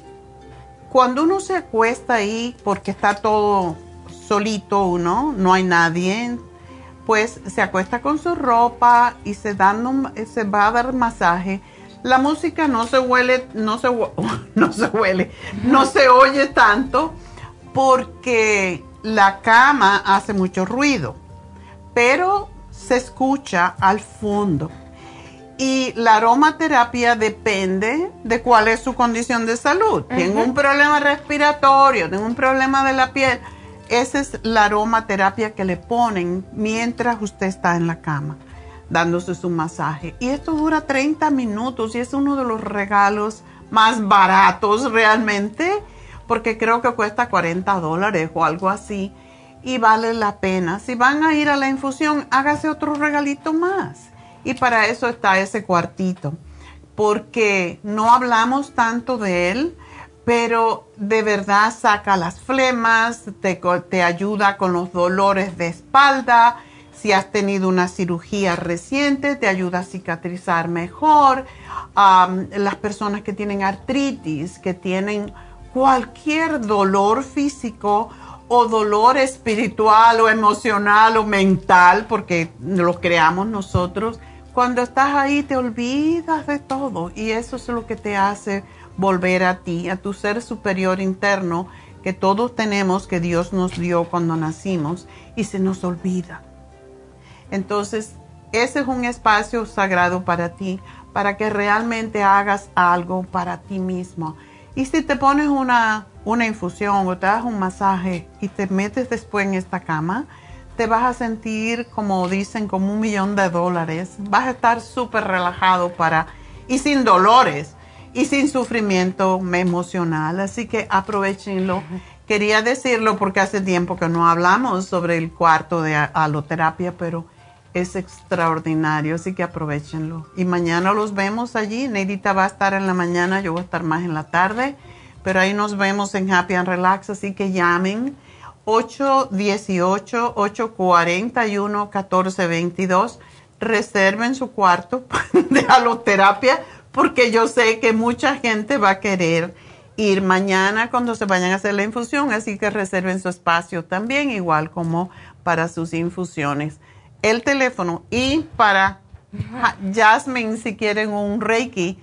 cuando uno se acuesta ahí, porque está todo solito uno, no hay nadie, pues se acuesta con su ropa y se, dan, se va a dar masaje. La música no se huele, no se, no se huele, no se oye tanto porque la cama hace mucho ruido pero se escucha al fondo. Y la aromaterapia depende de cuál es su condición de salud. Tengo un problema respiratorio, tengo un problema de la piel. Esa es la aromaterapia que le ponen mientras usted está en la cama, dándose su masaje. Y esto dura 30 minutos y es uno de los regalos más baratos realmente, porque creo que cuesta 40 dólares o algo así y vale la pena. Si van a ir a la infusión, hágase otro regalito más. Y para eso está ese cuartito, porque no hablamos tanto de él, pero de verdad saca las flemas, te, te ayuda con los dolores de espalda. Si has tenido una cirugía reciente, te ayuda a cicatrizar mejor. las personas que tienen artritis, que tienen cualquier dolor físico, o dolor espiritual o emocional o mental, porque lo creamos nosotros, cuando estás ahí te olvidas de todo y eso es lo que te hace volver a ti, a tu ser superior interno que todos tenemos, que Dios nos dio cuando nacimos y se nos olvida. Entonces, ese es un espacio sagrado para ti, para que realmente hagas algo para ti mismo. Y si te pones una una infusión o te das un masaje y te metes después en esta cama, te vas a sentir, como dicen, como un millón de dólares. Vas a estar súper relajado para, y sin dolores y sin sufrimiento emocional. Así que aprovechenlo. Quería decirlo porque hace tiempo que no hablamos sobre el cuarto de aloterapia, pero es extraordinario, así que aprovechenlo. Y mañana los vemos allí. Neidita va a estar en la mañana, yo voy a estar más en la tarde. Pero ahí nos vemos en Happy and Relax, así que llamen 818-841-1422. Reserven su cuarto de aloterapia porque yo sé que mucha gente va a querer ir mañana cuando se vayan a hacer la infusión, así que reserven su espacio también, igual como para sus infusiones. El teléfono y para Jasmine, si quieren un Reiki,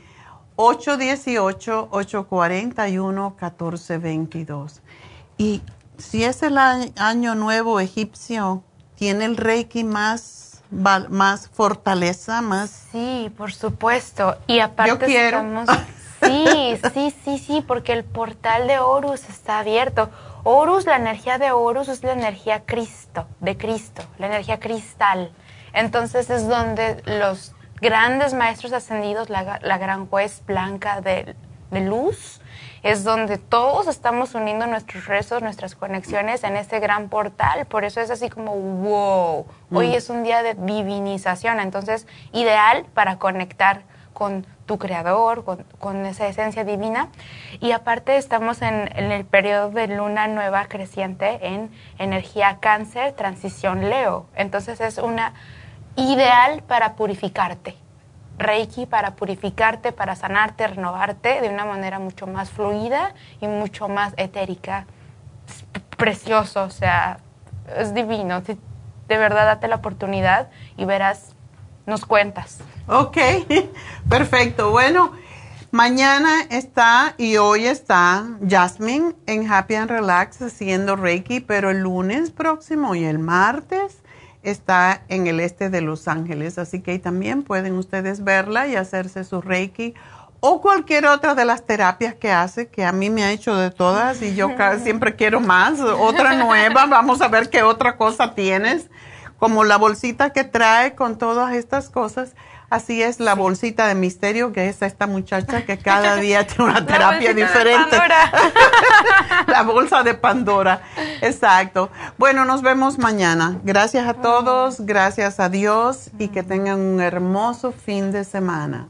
818-841-1422. Y si es el año nuevo egipcio, ¿tiene el Reiki más, más fortaleza, más? Sí, por supuesto. Y aparte Yo quiero. Sí, sí, sí, sí, porque el portal de Horus está abierto. Horus, la energía de Horus es la energía Cristo, de Cristo, la energía cristal. Entonces es donde los grandes maestros ascendidos, la, la gran juez blanca de, de, luz, es donde todos estamos uniendo nuestros rezos, nuestras conexiones en este gran portal. Por eso es así como, wow, hoy mm. es un día de divinización, entonces ideal para conectar con tu creador, con, con esa esencia divina. Y aparte estamos en, en, el periodo de luna nueva creciente en energía cáncer, transición Leo. Entonces es una ideal para purificarte. Reiki para purificarte, para sanarte, renovarte de una manera mucho más fluida y mucho más etérica. precioso, o sea, es divino. de verdad, date la oportunidad y verás, nos cuentas. Ok, perfecto. Bueno, mañana está y hoy está Jasmine en Happy and Relax haciendo Reiki, pero el lunes próximo y el martes está en el este de Los Ángeles, así que ahí también pueden ustedes verla y hacerse su Reiki o cualquier otra de las terapias que hace, que a mí me ha hecho de todas y yo siempre quiero más, otra nueva, vamos a ver qué otra cosa tienes, como la bolsita que trae con todas estas cosas. Así es la bolsita de misterio que es esta muchacha que cada día tiene una terapia diferente. la bolsa de Pandora. Exacto. Bueno, nos vemos mañana. Gracias a todos, gracias a Dios y que tengan un hermoso fin de semana.